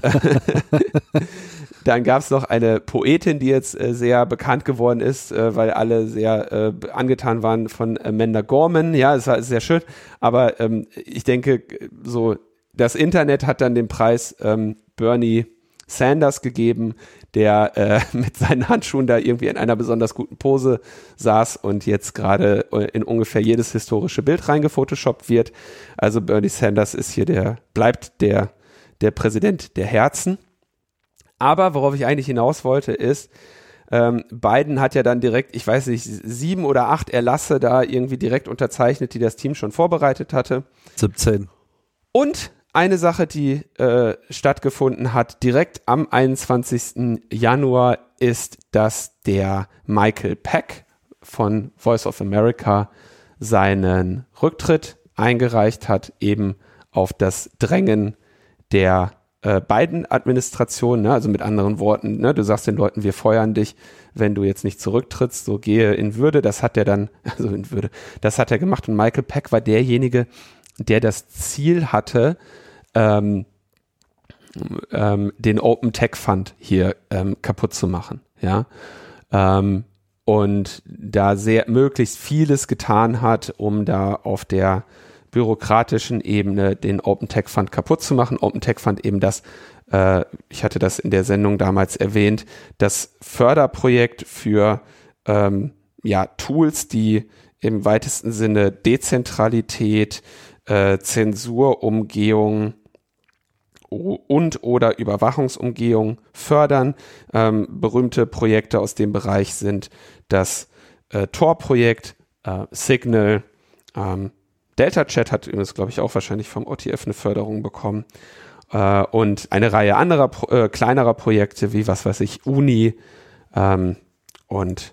dann gab es noch eine Poetin, die jetzt äh, sehr bekannt geworden ist, äh, weil alle sehr äh, angetan waren von Amanda Gorman. Ja, es war sehr schön. Aber ähm, ich denke, so das Internet hat dann den Preis ähm, Bernie Sanders gegeben, der äh, mit seinen Handschuhen da irgendwie in einer besonders guten Pose saß und jetzt gerade äh, in ungefähr jedes historische Bild reingefotoshoppt wird. Also Bernie Sanders ist hier der, bleibt der, der Präsident der Herzen. Aber worauf ich eigentlich hinaus wollte, ist, ähm, Biden hat ja dann direkt, ich weiß nicht, sieben oder acht Erlasse da irgendwie direkt unterzeichnet, die das Team schon vorbereitet hatte. 17. Und eine Sache, die äh, stattgefunden hat, direkt am 21. Januar, ist, dass der Michael Peck von Voice of America seinen Rücktritt eingereicht hat, eben auf das Drängen der äh, Biden-Administration, ne? also mit anderen Worten, ne? du sagst den Leuten, wir feuern dich, wenn du jetzt nicht zurücktrittst, so gehe in Würde, das hat er dann, also in Würde, das hat er gemacht und Michael Peck war derjenige, der das Ziel hatte, ähm, ähm, den Open Tech Fund hier ähm, kaputt zu machen, ja. Ähm, und da sehr möglichst vieles getan hat, um da auf der bürokratischen Ebene den Open Tech Fund kaputt zu machen. Open Tech Fund eben das, äh, ich hatte das in der Sendung damals erwähnt, das Förderprojekt für ähm, ja, Tools, die im weitesten Sinne Dezentralität, äh, Zensurumgehung, und oder Überwachungsumgehung fördern. Ähm, berühmte Projekte aus dem Bereich sind das äh, Tor-Projekt, äh, Signal, ähm, Delta Chat hat übrigens, glaube ich, auch wahrscheinlich vom OTF eine Förderung bekommen. Äh, und eine Reihe anderer äh, kleinerer Projekte wie, was weiß ich, Uni ähm, und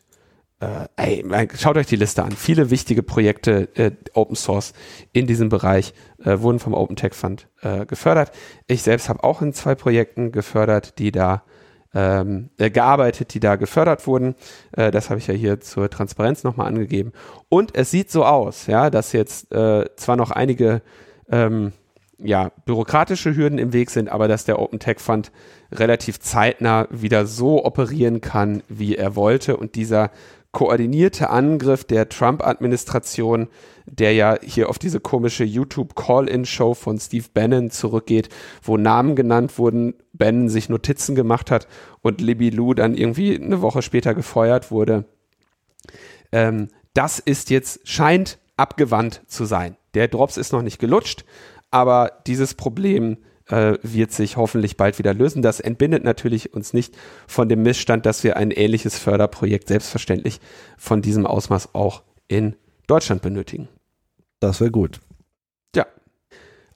ey, schaut euch die Liste an. Viele wichtige Projekte äh, Open Source in diesem Bereich äh, wurden vom Open Tech Fund äh, gefördert. Ich selbst habe auch in zwei Projekten gefördert, die da ähm, äh, gearbeitet, die da gefördert wurden. Äh, das habe ich ja hier zur Transparenz nochmal angegeben. Und es sieht so aus, ja, dass jetzt äh, zwar noch einige ähm, ja, bürokratische Hürden im Weg sind, aber dass der Open Tech Fund relativ zeitnah wieder so operieren kann, wie er wollte und dieser koordinierte Angriff der Trump-Administration, der ja hier auf diese komische YouTube-Call-In-Show von Steve Bannon zurückgeht, wo Namen genannt wurden, Bannon sich Notizen gemacht hat und Libby Lou dann irgendwie eine Woche später gefeuert wurde. Ähm, das ist jetzt, scheint abgewandt zu sein. Der Drops ist noch nicht gelutscht, aber dieses Problem äh, wird sich hoffentlich bald wieder lösen. Das entbindet natürlich uns nicht von dem Missstand, dass wir ein ähnliches Förderprojekt selbstverständlich von diesem Ausmaß auch in Deutschland benötigen. Das wäre gut. Ja.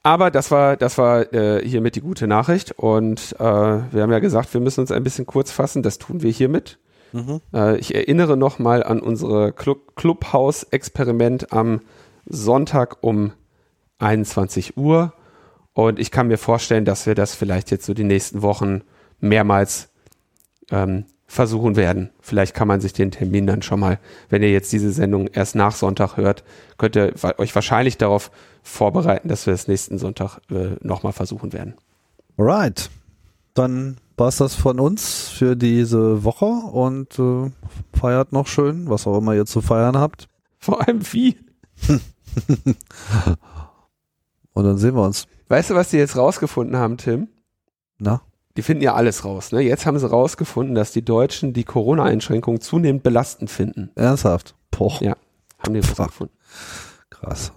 Aber das war, das war äh, hiermit die gute Nachricht. Und äh, wir haben ja gesagt, wir müssen uns ein bisschen kurz fassen. Das tun wir hiermit. Mhm. Äh, ich erinnere nochmal an unsere Club Clubhouse-Experiment am Sonntag um 21 Uhr. Und ich kann mir vorstellen, dass wir das vielleicht jetzt so die nächsten Wochen mehrmals ähm, versuchen werden. Vielleicht kann man sich den Termin dann schon mal, wenn ihr jetzt diese Sendung erst nach Sonntag hört, könnt ihr euch wahrscheinlich darauf vorbereiten, dass wir das nächsten Sonntag äh, nochmal versuchen werden. Alright. Dann war es das von uns für diese Woche und äh, feiert noch schön, was auch immer ihr zu feiern habt. Vor allem wie. und dann sehen wir uns. Weißt du, was die jetzt rausgefunden haben, Tim? Na? Die finden ja alles raus. Ne? Jetzt haben sie rausgefunden, dass die Deutschen die Corona-Einschränkungen zunehmend belastend finden. Ernsthaft? Boah. Ja, haben die rausgefunden. Krass.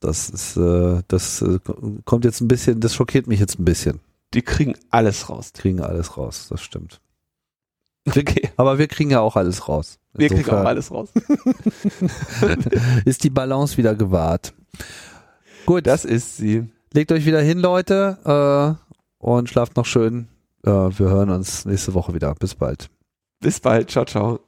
Das ist, äh, das äh, kommt jetzt ein bisschen, das schockiert mich jetzt ein bisschen. Die kriegen alles raus. Kriegen alles raus, das stimmt. Okay. Aber wir kriegen ja auch alles raus. Insofern wir kriegen auch alles raus. ist die Balance wieder gewahrt. Gut. Das ist sie. Legt euch wieder hin, Leute, äh, und schlaft noch schön. Äh, wir hören uns nächste Woche wieder. Bis bald. Bis bald. Ciao, ciao.